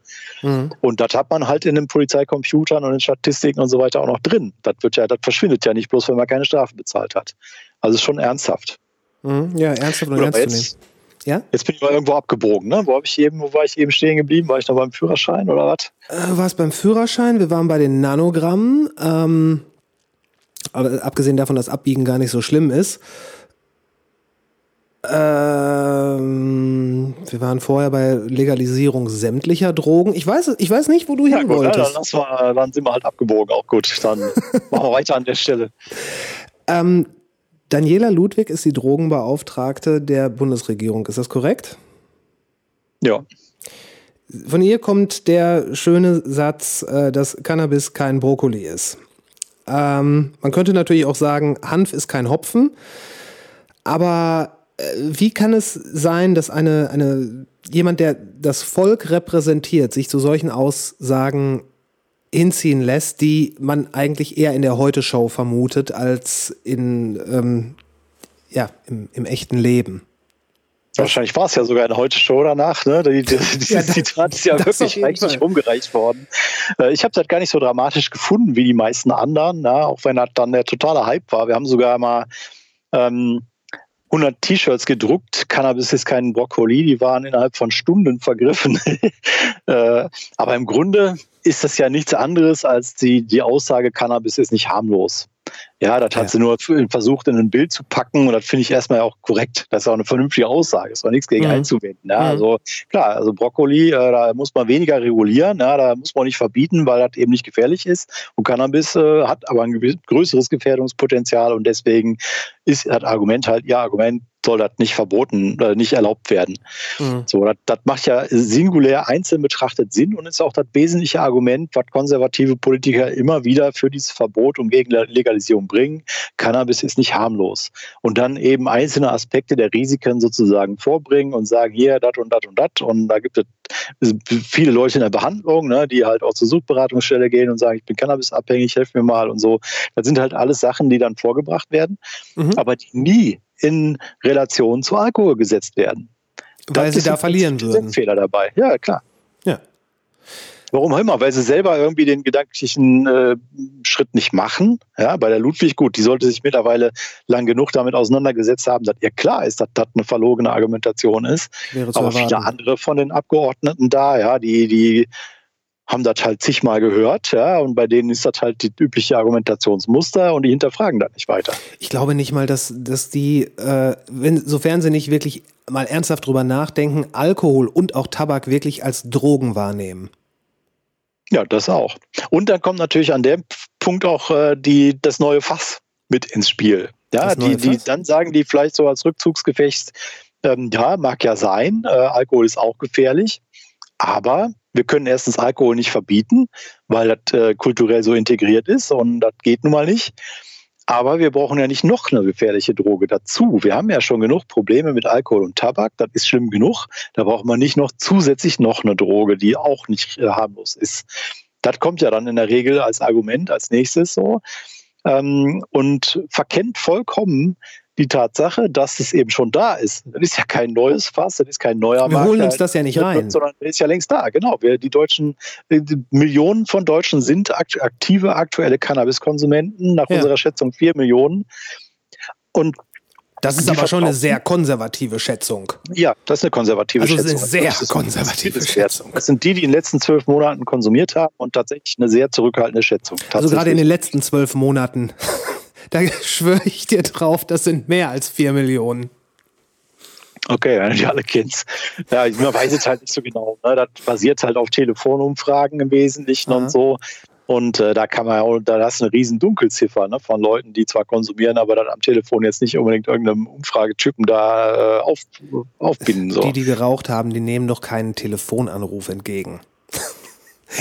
Mhm. Und das hat man halt in den Polizeicomputern und in Statistiken und so weiter auch noch drin. Das wird ja, das verschwindet ja nicht bloß, wenn man keine Strafe bezahlt hat. Also ist schon ernsthaft. Mhm. Ja, ernsthaft und ernst zu nehmen. Jetzt, Ja? jetzt bin ich mal irgendwo abgebogen, ne? Wo habe ich eben, wo war ich eben stehen geblieben? War ich noch beim Führerschein oder was? Äh, war es beim Führerschein? Wir waren bei den Nanogrammen. Ähm, aber abgesehen davon, dass Abbiegen gar nicht so schlimm ist. Ähm, wir waren vorher bei Legalisierung sämtlicher Drogen. Ich weiß, ich weiß nicht, wo du hin gut, ne? dann, wolltest. lass mal, dann sind wir halt abgebogen. Auch gut, dann [laughs] machen wir weiter an der Stelle. Ähm, Daniela Ludwig ist die Drogenbeauftragte der Bundesregierung. Ist das korrekt? Ja, Von ihr kommt der schöne Satz, äh, dass Cannabis kein Brokkoli ist. Ähm, man könnte natürlich auch sagen, Hanf ist kein Hopfen. Aber äh, wie kann es sein, dass eine, eine, jemand, der das Volk repräsentiert, sich zu solchen Aussagen hinziehen lässt, die man eigentlich eher in der Heute-Show vermutet als in, ähm, ja, im, im echten Leben? wahrscheinlich war es ja sogar eine Heute-Show danach. Ne? Die, die, [laughs] dieses Ja, das- Zitat ist ja wirklich Fall. rumgereicht worden. Äh, Ich habe das gar nicht so dramatisch gefunden wie die meisten anderen, na? auch wenn das dann der totale Hype war. Wir haben sogar mal ähm, 100 T-Shirts gedruckt. Cannabis ist kein Brokkoli. Die waren innerhalb von Stunden vergriffen. [laughs] äh, aber im Grunde ist das ja nichts anderes als die, die Aussage, Cannabis ist nicht harmlos. Ja, das hat Ja. sie nur versucht, in ein Bild zu packen und das finde ich erstmal auch korrekt. Das ist auch eine vernünftige Aussage. Ist auch nichts gegen Mhm. einzuwenden. Ja, Mhm. also klar, also Brokkoli, äh, da muss man weniger regulieren, ja, da muss man nicht verbieten, weil das eben nicht gefährlich ist. Und Cannabis äh, hat aber ein größeres Gefährdungspotenzial und deswegen ist das Argument halt, ja, Argument soll das nicht verboten, äh, nicht erlaubt werden. Mhm. So, das, das macht ja singulär einzeln betrachtet Sinn und ist auch das wesentliche Argument, was konservative Politiker immer wieder für dieses Verbot und gegen Legalisierung bringen. Cannabis ist nicht harmlos. Und dann eben einzelne Aspekte der Risiken sozusagen vorbringen und sagen, hier, das und das und das. Und da gibt es viele Leute in der Behandlung, ne, die halt auch zur Suchtberatungsstelle gehen und sagen, ich bin cannabisabhängig, helf mir mal und so. Das sind halt alles Sachen, die dann vorgebracht werden, Mhm. aber die nie in Relation zu Alkohol gesetzt werden. Weil Das sie da verlieren würden. Fehler dabei. Ja, klar. Ja. Warum auch immer? Weil sie selber irgendwie den gedanklichen äh, Schritt nicht machen. Ja, bei der Ludwig, gut, die sollte sich mittlerweile lang genug damit auseinandergesetzt haben, dass ihr klar ist, dass das eine verlogene Argumentation ist. Aber viele erwarten. andere von den Abgeordneten da, ja, die, die haben das halt zigmal gehört, ja, und bei denen ist das halt die übliche Argumentationsmuster und die hinterfragen das nicht weiter. Ich glaube nicht mal, dass, dass die, äh, wenn, sofern sie nicht wirklich mal ernsthaft drüber nachdenken, Alkohol und auch Tabak wirklich als Drogen wahrnehmen. Ja, das auch. Und dann kommt natürlich an dem Punkt auch äh, die, das neue Fass mit ins Spiel. Ja, die, die, dann sagen die vielleicht so als Rückzugsgefecht, ähm, ja, mag ja sein, äh, Alkohol ist auch gefährlich, aber wir können erstens Alkohol nicht verbieten, weil das äh, kulturell so integriert ist und das geht nun mal nicht. Aber wir brauchen ja nicht noch eine gefährliche Droge dazu. Wir haben ja schon genug Probleme mit Alkohol und Tabak. Das ist schlimm genug. Da braucht man nicht noch zusätzlich noch eine Droge, die auch nicht äh, harmlos ist. Das kommt ja dann in der Regel als Argument als nächstes so ähm, und verkennt vollkommen die Tatsache, dass es eben schon da ist. Das ist ja kein neues Fass, das ist kein neuer Wir holen uns das ja nicht rein. Sondern der ist ja längst da, genau. Wir, die Deutschen, äh, die Millionen von Deutschen sind aktive aktuelle Cannabiskonsumenten, nach ja. unserer Schätzung vier Millionen. Und das ist aber schon eine sehr konservative Schätzung. Ja, das ist eine konservative also Schätzung. Eine sehr konservative Schätzung. Das sind die, die in den letzten zwölf Monaten konsumiert haben und tatsächlich eine sehr zurückhaltende Schätzung. Also gerade in den letzten zwölf Monaten. Da [laughs] schwöre ich dir drauf, das sind mehr als vier Millionen. Okay, du die alle kennst. Ja, man weiß es halt nicht so genau. Ne? Das basiert halt auf Telefonumfragen im Wesentlichen Aha. und so. Und äh, da kann man ja, da hast du eine riesen Dunkelziffer ne, von Leuten, die zwar konsumieren, aber dann am Telefon jetzt nicht unbedingt irgendeinem Umfragetypen da äh, auf, aufbinden. So. Die, die geraucht haben, die nehmen doch keinen Telefonanruf entgegen. [laughs]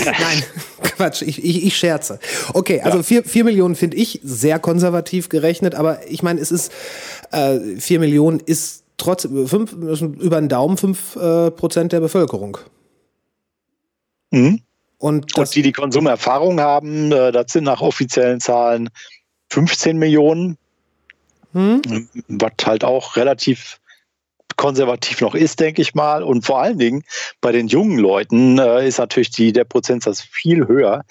Nein, [laughs] Quatsch, ich, ich, ich scherze. Okay, also vier, vier Millionen finde ich sehr konservativ gerechnet, aber ich meine, es ist, äh, vier Millionen ist trotz, fünf, über den Daumen fünf äh, Prozent der Bevölkerung. Mhm. Und, Und die, die Konsumerfahrung haben, äh, das sind nach offiziellen Zahlen 15 Millionen, hm? was halt auch relativ konservativ noch ist, denke ich mal. Und vor allen Dingen bei den jungen Leuten äh, ist natürlich die, der Prozentsatz viel höher.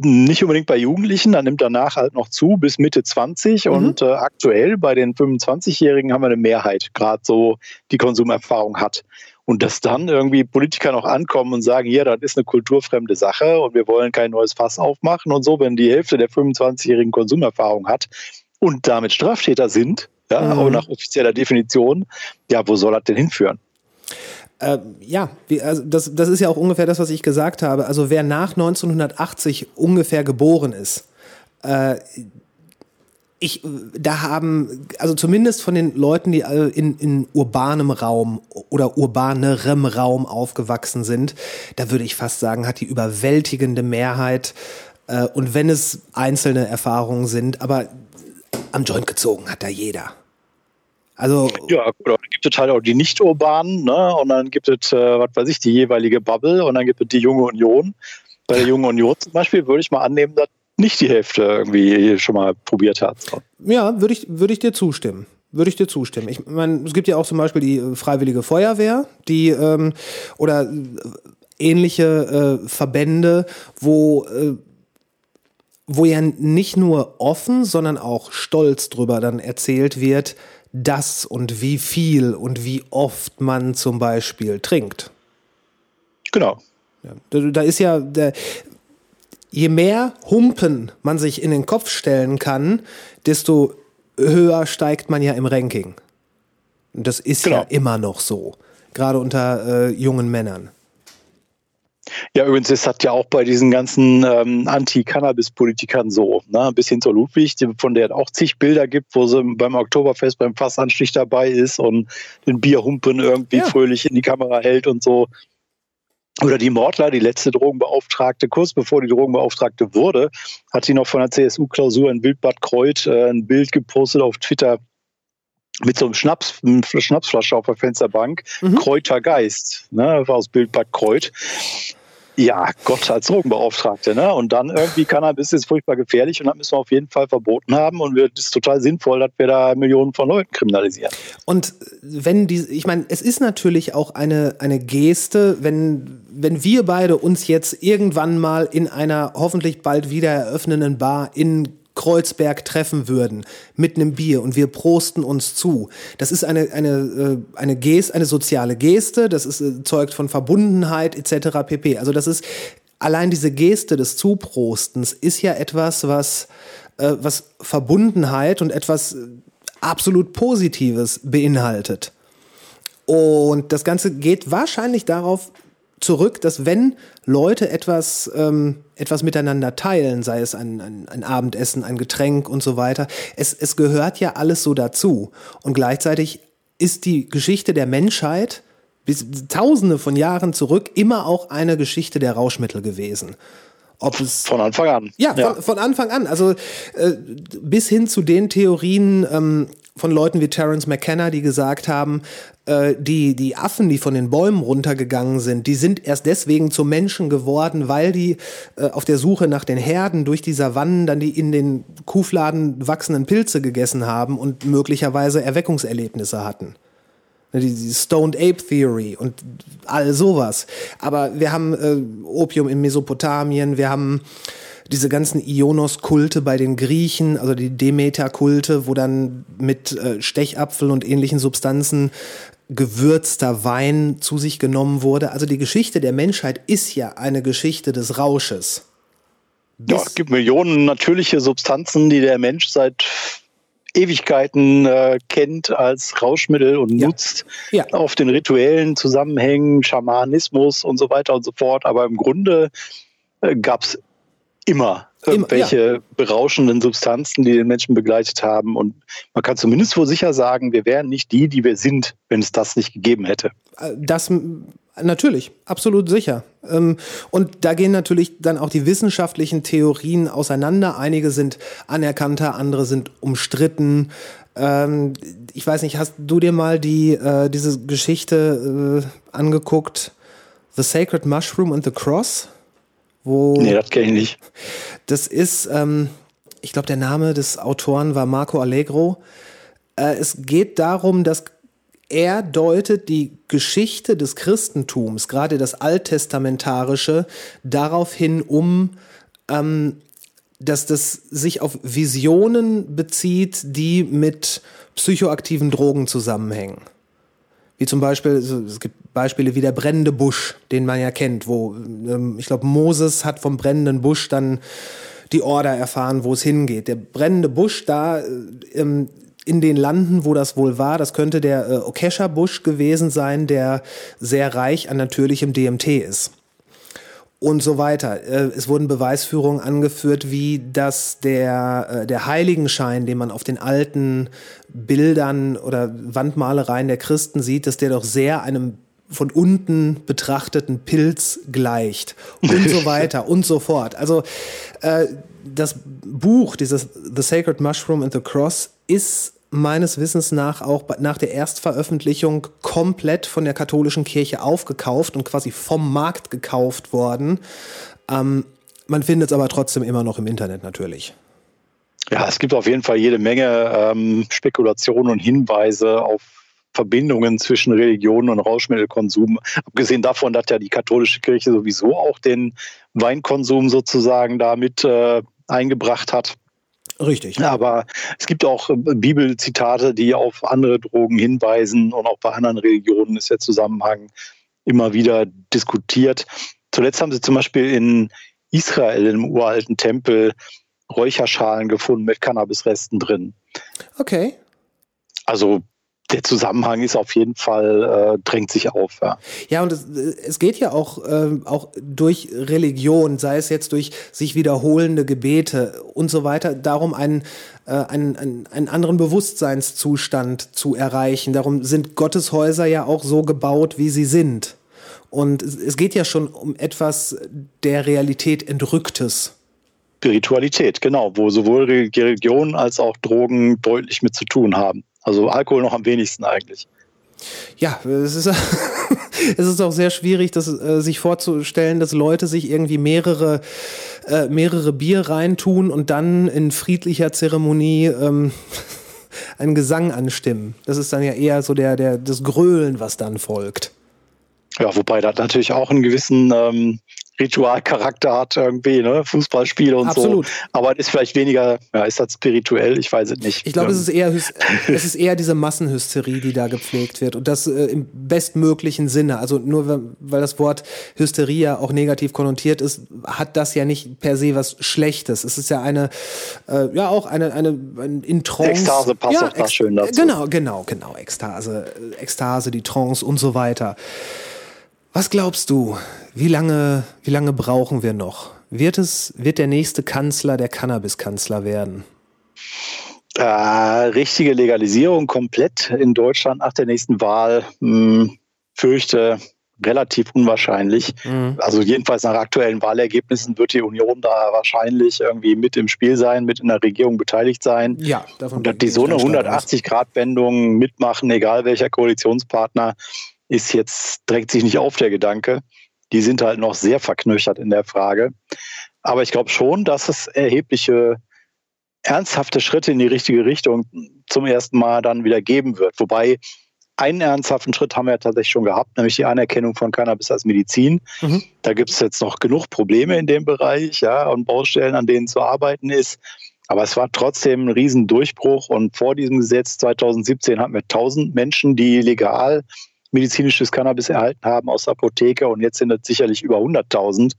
Nicht unbedingt bei Jugendlichen, dann nimmt danach halt noch zu bis Mitte 20 mhm. und äh, aktuell bei den 25-Jährigen haben wir eine Mehrheit, gerade so die Konsumerfahrung hat. Und dass dann irgendwie Politiker noch ankommen und sagen, ja, das ist eine kulturfremde Sache und wir wollen kein neues Fass aufmachen und so, wenn die Hälfte der 25-jährigen Konsumerfahrung hat und damit Straftäter sind, ja, mhm. aber nach offizieller Definition, ja, wo soll das denn hinführen? Äh, ja, wie, also das, das ist ja auch ungefähr das, was ich gesagt habe. Also wer nach 1980 ungefähr geboren ist, äh, ich, da haben, also zumindest von den Leuten, die in, in urbanem Raum oder urbanerem Raum aufgewachsen sind, da würde ich fast sagen, hat die überwältigende Mehrheit, äh, und wenn es einzelne Erfahrungen sind, aber am Joint gezogen hat da jeder. Also ja, gut, dann gibt es halt auch die nicht-urbanen, ne? Und dann gibt es, äh, was weiß ich, die jeweilige Bubble und dann gibt es die junge Union. Bei der jungen Union zum Beispiel würde ich mal annehmen, dass nicht die Hälfte irgendwie schon mal probiert hat. Ja, würde ich, würde ich dir zustimmen. Würde ich dir zustimmen. Ich meine, es gibt ja auch zum Beispiel die äh, Freiwillige Feuerwehr, die ähm, oder äh, ähnliche äh, Verbände, wo äh, wo ja nicht nur offen, sondern auch stolz drüber dann erzählt wird, dass und wie viel und wie oft man zum Beispiel trinkt. Genau. Ja, da, da, ist ja, der, je mehr Humpen man sich in den Kopf stellen kann, desto höher steigt man ja im Ranking. Und das ist genau. ja immer noch so, gerade unter äh, jungen Männern. Ja, übrigens ist das ja auch bei diesen ganzen ähm, Anti-Cannabis-Politikern so. Ne? Bis hin zur Ludwig, von der es auch zig Bilder gibt, wo sie beim Oktoberfest beim Fassanstich dabei ist und den Bierhumpen irgendwie ja. fröhlich in die Kamera hält und so. Oder die Mordler, die letzte Drogenbeauftragte, kurz bevor die Drogenbeauftragte wurde, hat sie noch von der CSU-Klausur in Wildbad Kreuth äh, ein Bild gepostet auf Twitter mit so einem Schnaps, eine Schnapsflasche auf der Fensterbank, mhm. Kräuter Geist, ne, war aus Bildbad Kreuth. Ja, Gott als Drogenbeauftragte, ne? Und dann irgendwie Cannabis ist furchtbar gefährlich und das müssen wir auf jeden Fall verboten haben und es ist total sinnvoll, dass wir da Millionen von Leuten kriminalisieren. Und wenn die, ich meine, es ist natürlich auch eine, eine Geste, wenn, wenn wir beide uns jetzt irgendwann mal in einer hoffentlich bald wieder eröffnenden Bar in Kreuzberg treffen würden mit einem Bier und wir prosten uns zu. Das ist eine, eine, äh, eine Geste, eine soziale Geste, das ist, äh, zeugt von Verbundenheit etc. pp. Also das ist allein diese Geste des Zuprostens ist ja etwas, was, äh, was Verbundenheit und etwas absolut Positives beinhaltet. Und das Ganze geht wahrscheinlich darauf zurück, dass wenn Leute etwas, ähm, etwas miteinander teilen, sei es ein, ein, ein Abendessen, ein Getränk und so weiter, es, es gehört ja alles so dazu. Und gleichzeitig ist die Geschichte der Menschheit bis tausende von Jahren zurück immer auch eine Geschichte der Rauschmittel gewesen. Ob es von Anfang an. Ja, ja. Von, von, Anfang an. Also äh, bis hin zu den Theorien ähm, von Leuten wie Terence McKenna, die gesagt haben, äh, die, die Affen, die von den Bäumen runtergegangen sind, die sind erst deswegen zu Menschen geworden, weil die äh, auf der Suche nach den Herden durch die Savannen dann die in den Kuhfladen wachsenden Pilze gegessen haben und möglicherweise Erweckungserlebnisse hatten. Ne, die, die Stoned Ape Theory und all sowas. Aber wir haben äh, Opium in Mesopotamien, wir haben diese ganzen Ionos-Kulte bei den Griechen, also die Demeter-Kulte, wo dann mit äh, Stechapfel und ähnlichen Substanzen gewürzter Wein zu sich genommen wurde. Also die Geschichte der Menschheit ist ja eine Geschichte des Rausches. ja, es gibt Millionen natürliche Substanzen, die der Mensch seit Ewigkeiten äh, kennt als Rauschmittel und ja. nutzt ja. auf den rituellen Zusammenhängen, Schamanismus und so weiter und so fort. Aber im Grunde äh, gab es immer irgendwelche ja. berauschenden Substanzen, die den Menschen begleitet haben. Und man kann zumindest wohl sicher sagen, wir wären nicht die, die wir sind, wenn es das nicht gegeben hätte. Äh, das Natürlich, absolut sicher. Ähm, und da gehen natürlich dann auch die wissenschaftlichen Theorien auseinander. Einige sind anerkannter, andere sind umstritten. Ähm, ich weiß nicht, hast du dir mal die, äh, diese Geschichte äh, angeguckt? The Sacred Mushroom and the Cross? Wo nee, das kenne ich nicht. Das ist, ähm, ich glaube, der Name des Autoren war Marco Allegro. Äh, es geht darum, dass er deutet die Geschichte des Christentums, gerade das Alttestamentarische, darauf hin um, ähm, dass das sich auf Visionen bezieht, die mit psychoaktiven Drogen zusammenhängen. Wie zum Beispiel, es gibt Beispiele wie der brennende Busch, den man ja kennt, wo ähm, ich glaube, Moses hat vom brennenden Busch dann die Order erfahren, wo es hingeht. Der brennende Busch da ähm, in den Landen, wo das wohl war. Das könnte der äh, Okesha-Busch gewesen sein, der sehr reich an natürlichem DMT ist. Und so weiter. Äh, es wurden Beweisführungen angeführt, wie dass der, äh, der Heiligenschein, den man auf den alten Bildern oder Wandmalereien der Christen sieht, dass der doch sehr einem von unten betrachteten Pilz gleicht und so [laughs] weiter und so fort. Also äh, das Buch, dieses The Sacred Mushroom and the Cross, ist meines Wissens nach auch nach der Erstveröffentlichung komplett von der katholischen Kirche aufgekauft und quasi vom Markt gekauft worden. Ähm, man findet es aber trotzdem immer noch im Internet natürlich. Ja, es gibt auf jeden Fall jede Menge ähm, Spekulationen und Hinweise auf Verbindungen zwischen Religion und Rauschmittelkonsum. Abgesehen davon, dass ja die katholische Kirche sowieso auch den Weinkonsum sozusagen damit äh, eingebracht hat. Richtig. Aber es gibt auch äh, Bibelzitate, die auf andere Drogen hinweisen und auch bei anderen Religionen ist der Zusammenhang immer wieder diskutiert. Zuletzt haben sie zum Beispiel in Israel im uralten Tempel Räucherschalen gefunden mit Cannabisresten drin. Okay. Also der Zusammenhang ist auf jeden Fall, äh, drängt sich auf. Ja, ja und es, es geht ja auch, äh, auch durch Religion, sei es jetzt durch sich wiederholende Gebete und so weiter, darum einen, äh, einen, einen, einen anderen Bewusstseinszustand zu erreichen. Darum sind Gotteshäuser ja auch so gebaut, wie sie sind. Und es, es geht ja schon um etwas der Realität Entrücktes. Spiritualität, genau, wo sowohl Religion als auch Drogen deutlich mit zu tun haben. Also Alkohol noch am wenigsten eigentlich. Ja, es ist, [laughs] es ist auch sehr schwierig, das, äh, sich vorzustellen, dass Leute sich irgendwie mehrere, äh, mehrere Bier reintun und dann in friedlicher Zeremonie ähm, [laughs] einen Gesang anstimmen. Das ist dann ja eher so der, der, das Grölen, was dann folgt. Ja, wobei das natürlich auch einen gewissen ähm, Ritualcharakter hat irgendwie, ne? Fußballspiele und Absolut. so. Aber es ist vielleicht weniger, ja, ist das spirituell? Ich weiß es nicht. Ich glaube, es ist eher, [laughs] es ist eher diese Massenhysterie, die da gepflegt wird und das äh, im bestmöglichen Sinne. Also nur weil das Wort Hysterie ja auch negativ konnotiert ist, hat das ja nicht per se was Schlechtes. Es ist ja eine, äh, ja auch eine, eine, ein in Trance. Ekstase passt ja, auch da schön dazu. Genau, genau, genau. Ekstase, Ekstase, die Trance und so weiter. Was glaubst du, wie lange, wie lange brauchen wir noch? Wird es, wird der nächste Kanzler der Cannabis-Kanzler werden? Äh, richtige Legalisierung komplett in Deutschland nach der nächsten Wahl. Hm, fürchte relativ unwahrscheinlich. Mhm. Also jedenfalls nach aktuellen Wahlergebnissen wird die Union da wahrscheinlich irgendwie mit im Spiel sein, mit in der Regierung beteiligt sein. Ja, davon Und dass die so eine 180-Grad-Wendung mitmachen, egal welcher Koalitionspartner, ist jetzt, drängt sich nicht auf der Gedanke. Die sind halt noch sehr verknöchert in der Frage. Aber ich glaube schon, dass es erhebliche, ernsthafte Schritte in die richtige Richtung zum ersten Mal dann wieder geben wird. Wobei einen ernsthaften Schritt haben wir ja tatsächlich schon gehabt, nämlich die Anerkennung von Cannabis als Medizin. Mhm. Da gibt es jetzt noch genug Probleme in dem Bereich, ja, und Baustellen, an denen zu arbeiten ist. Aber es war trotzdem ein Riesendurchbruch und vor diesem Gesetz 2017 hatten wir 1000 Menschen, die legal medizinisches Cannabis erhalten haben aus der Apotheke und jetzt sind es sicherlich über 100.000.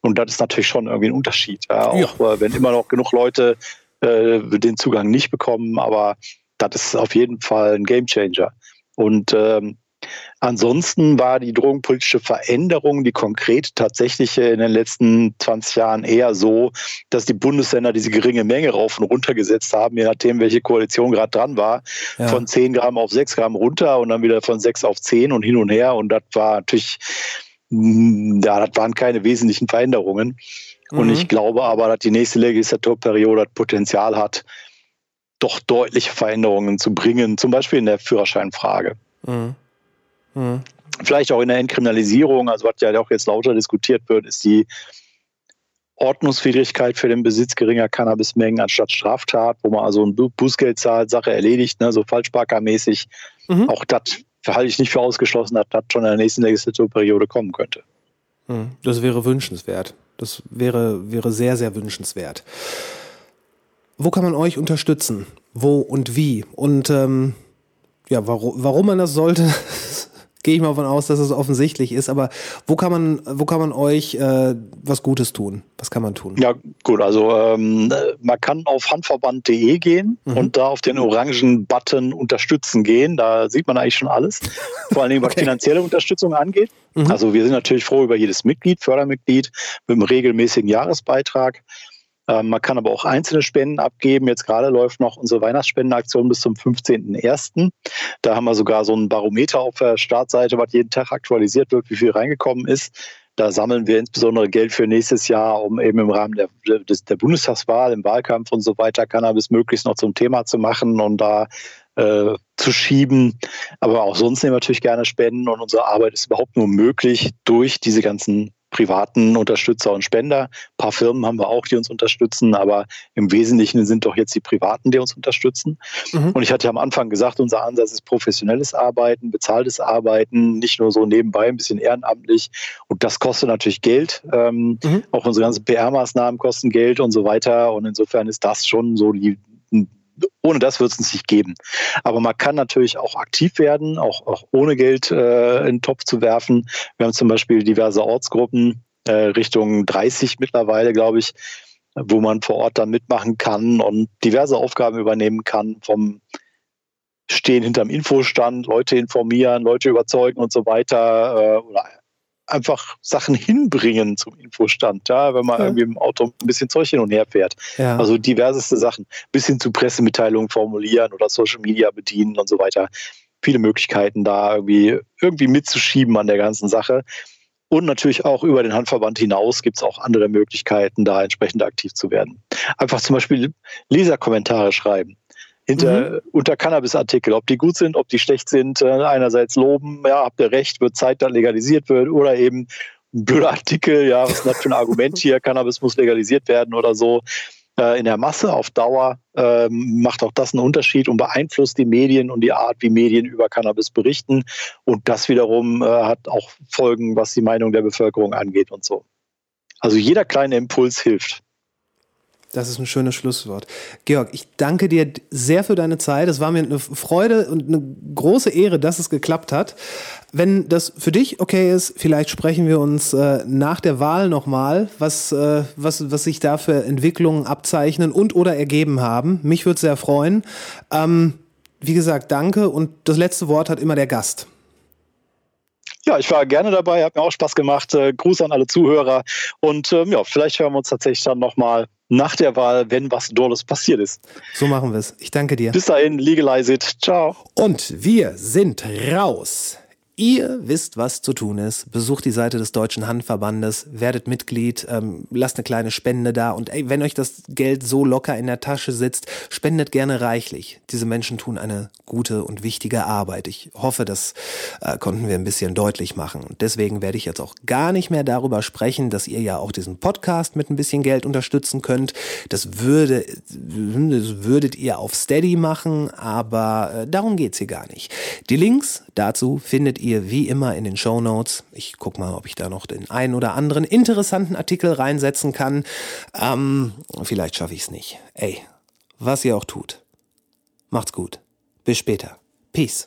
Und das ist natürlich schon irgendwie ein Unterschied. Ja, auch äh, wenn immer noch genug Leute äh, den Zugang nicht bekommen, aber das ist auf jeden Fall ein Gamechanger. Und ähm, ansonsten war die drogenpolitische Veränderung, die konkret tatsächlich in den letzten 20 Jahren eher so, dass die Bundesländer diese geringe Menge rauf und runter gesetzt haben, je nachdem, welche Koalition gerade dran war, Ja. von 10 Gramm auf 6 Gramm runter und dann wieder von 6 auf 10 und hin und her. Und das war natürlich, mh, ja, das waren keine wesentlichen Veränderungen. Und Mhm. ich glaube aber, dass die nächste Legislaturperiode das Potenzial hat, doch deutliche Veränderungen zu bringen, zum Beispiel in der Führerscheinfrage. Mhm. Mhm. Vielleicht auch in der Entkriminalisierung, also was ja auch jetzt lauter diskutiert wird, ist die Ordnungswidrigkeit für den Besitz geringer Cannabismengen anstatt Straftat, wo man also ein Bu- Bußgeld zahlt, Sache erledigt, ne, so Falschparkermäßig. Mhm. Auch das halte ich nicht für ausgeschlossen, dass das schon in der nächsten Legislaturperiode kommen könnte. Mhm. Das wäre wünschenswert. Das wäre, wäre sehr, sehr wünschenswert. Wo kann man euch unterstützen? Wo und wie? Und ähm, ja, warum, warum man das sollte, [laughs] gehe ich mal davon aus, dass es offensichtlich ist. Aber wo kann man, wo kann man euch äh, was Gutes tun? Was kann man tun? Ja, gut, also ähm, man kann auf handverband.de gehen Mhm. und da auf den orangen Button unterstützen gehen. Da sieht man eigentlich schon alles. Vor allen Dingen, was [laughs] Okay. finanzielle Unterstützung angeht. Mhm. Also wir sind natürlich froh über jedes Mitglied, Fördermitglied mit einem regelmäßigen Jahresbeitrag. Ähm, man kann aber auch einzelne Spenden abgeben. Jetzt gerade läuft noch unsere Weihnachtsspendenaktion bis zum 15.01. Da haben wir sogar so ein Barometer auf der Startseite, was jeden Tag aktualisiert wird, wie viel reingekommen ist. Da sammeln wir insbesondere Geld für nächstes Jahr, um eben im Rahmen der, der Bundestagswahl, im Wahlkampf und so weiter Cannabis möglichst noch zum Thema zu machen und da äh, zu schieben. Aber auch sonst nehmen wir natürlich gerne Spenden und unsere Arbeit ist überhaupt nur möglich durch diese ganzen privaten Unterstützer und Spender. Ein paar Firmen haben wir auch, die uns unterstützen, aber im Wesentlichen sind doch jetzt die Privaten, die uns unterstützen. Mhm. Und ich hatte ja am Anfang gesagt, unser Ansatz ist professionelles Arbeiten, bezahltes Arbeiten, nicht nur so nebenbei, ein bisschen ehrenamtlich. Und das kostet natürlich Geld. Ähm, Mhm. Auch unsere ganzen PR-Maßnahmen kosten Geld und so weiter. Und insofern ist das schon so die, ohne das wird es uns nicht geben. Aber man kann natürlich auch aktiv werden, auch, auch ohne Geld äh, in den Topf zu werfen. Wir haben zum Beispiel diverse Ortsgruppen, äh, Richtung 30 mittlerweile, glaube ich, wo man vor Ort dann mitmachen kann und diverse Aufgaben übernehmen kann, vom Stehen hinterm Infostand, Leute informieren, Leute überzeugen und so weiter. Äh, oder einfach Sachen hinbringen zum Infostand, ja, wenn man Ja. irgendwie im Auto ein bisschen Zeug hin und her fährt. Ja. Also diverseste Sachen, bis hin zu Pressemitteilungen formulieren oder Social Media bedienen und so weiter. Viele Möglichkeiten da irgendwie, irgendwie mitzuschieben an der ganzen Sache. Und natürlich auch über den Handverband hinaus gibt es auch andere Möglichkeiten, da entsprechend aktiv zu werden. Einfach zum Beispiel Leserkommentare schreiben. Hinter, unter Cannabis-Artikel, ob die gut sind, ob die schlecht sind, äh, einerseits loben, ja, habt ihr recht, wird Zeit, dass legalisiert wird, oder eben ein blöder Artikel, ja, was ist das für ein Argument [laughs] hier, Cannabis muss legalisiert werden oder so. Äh, in der Masse auf Dauer ähm, macht auch das einen Unterschied und beeinflusst die Medien und die Art, wie Medien über Cannabis berichten. Und das wiederum äh, hat auch Folgen, was die Meinung der Bevölkerung angeht und so. Also jeder kleine Impuls hilft. Das ist ein schönes Schlusswort. Georg, ich danke dir sehr für deine Zeit. Es war mir eine Freude und eine große Ehre, dass es geklappt hat. Wenn das für dich okay ist, vielleicht sprechen wir uns äh, nach der Wahl nochmal, was, äh, was, was sich da für Entwicklungen abzeichnen und oder ergeben haben. Mich würde sehr freuen. Ähm, wie gesagt, danke und das letzte Wort hat immer der Gast. Ja, ich war gerne dabei, hat mir auch Spaß gemacht. Äh, Gruß an alle Zuhörer und ähm, ja, vielleicht hören wir uns tatsächlich dann nochmal nach der Wahl, wenn was Dolles passiert ist. So machen wir es. Ich danke dir. Bis dahin, legalize it. Ciao. Und wir sind raus. Ihr wisst, was zu tun ist. Besucht die Seite des Deutschen Handverbandes, werdet Mitglied, ähm, lasst eine kleine Spende da und ey, wenn euch das Geld so locker in der Tasche sitzt, spendet gerne reichlich. Diese Menschen tun eine gute und wichtige Arbeit. Ich hoffe, das äh, konnten wir ein bisschen deutlich machen. Und deswegen werde ich jetzt auch gar nicht mehr darüber sprechen, dass ihr ja auch diesen Podcast mit ein bisschen Geld unterstützen könnt. Das würde, das würdet ihr auf Steady machen, aber äh, darum geht's hier gar nicht. Die Links dazu findet ihr ihr wie immer in den Show Notes. Ich guck mal, ob ich da noch den einen oder anderen interessanten Artikel reinsetzen kann. Ähm, vielleicht schaffe ich es nicht. Ey, was ihr auch tut. Macht's gut. Bis später. Peace.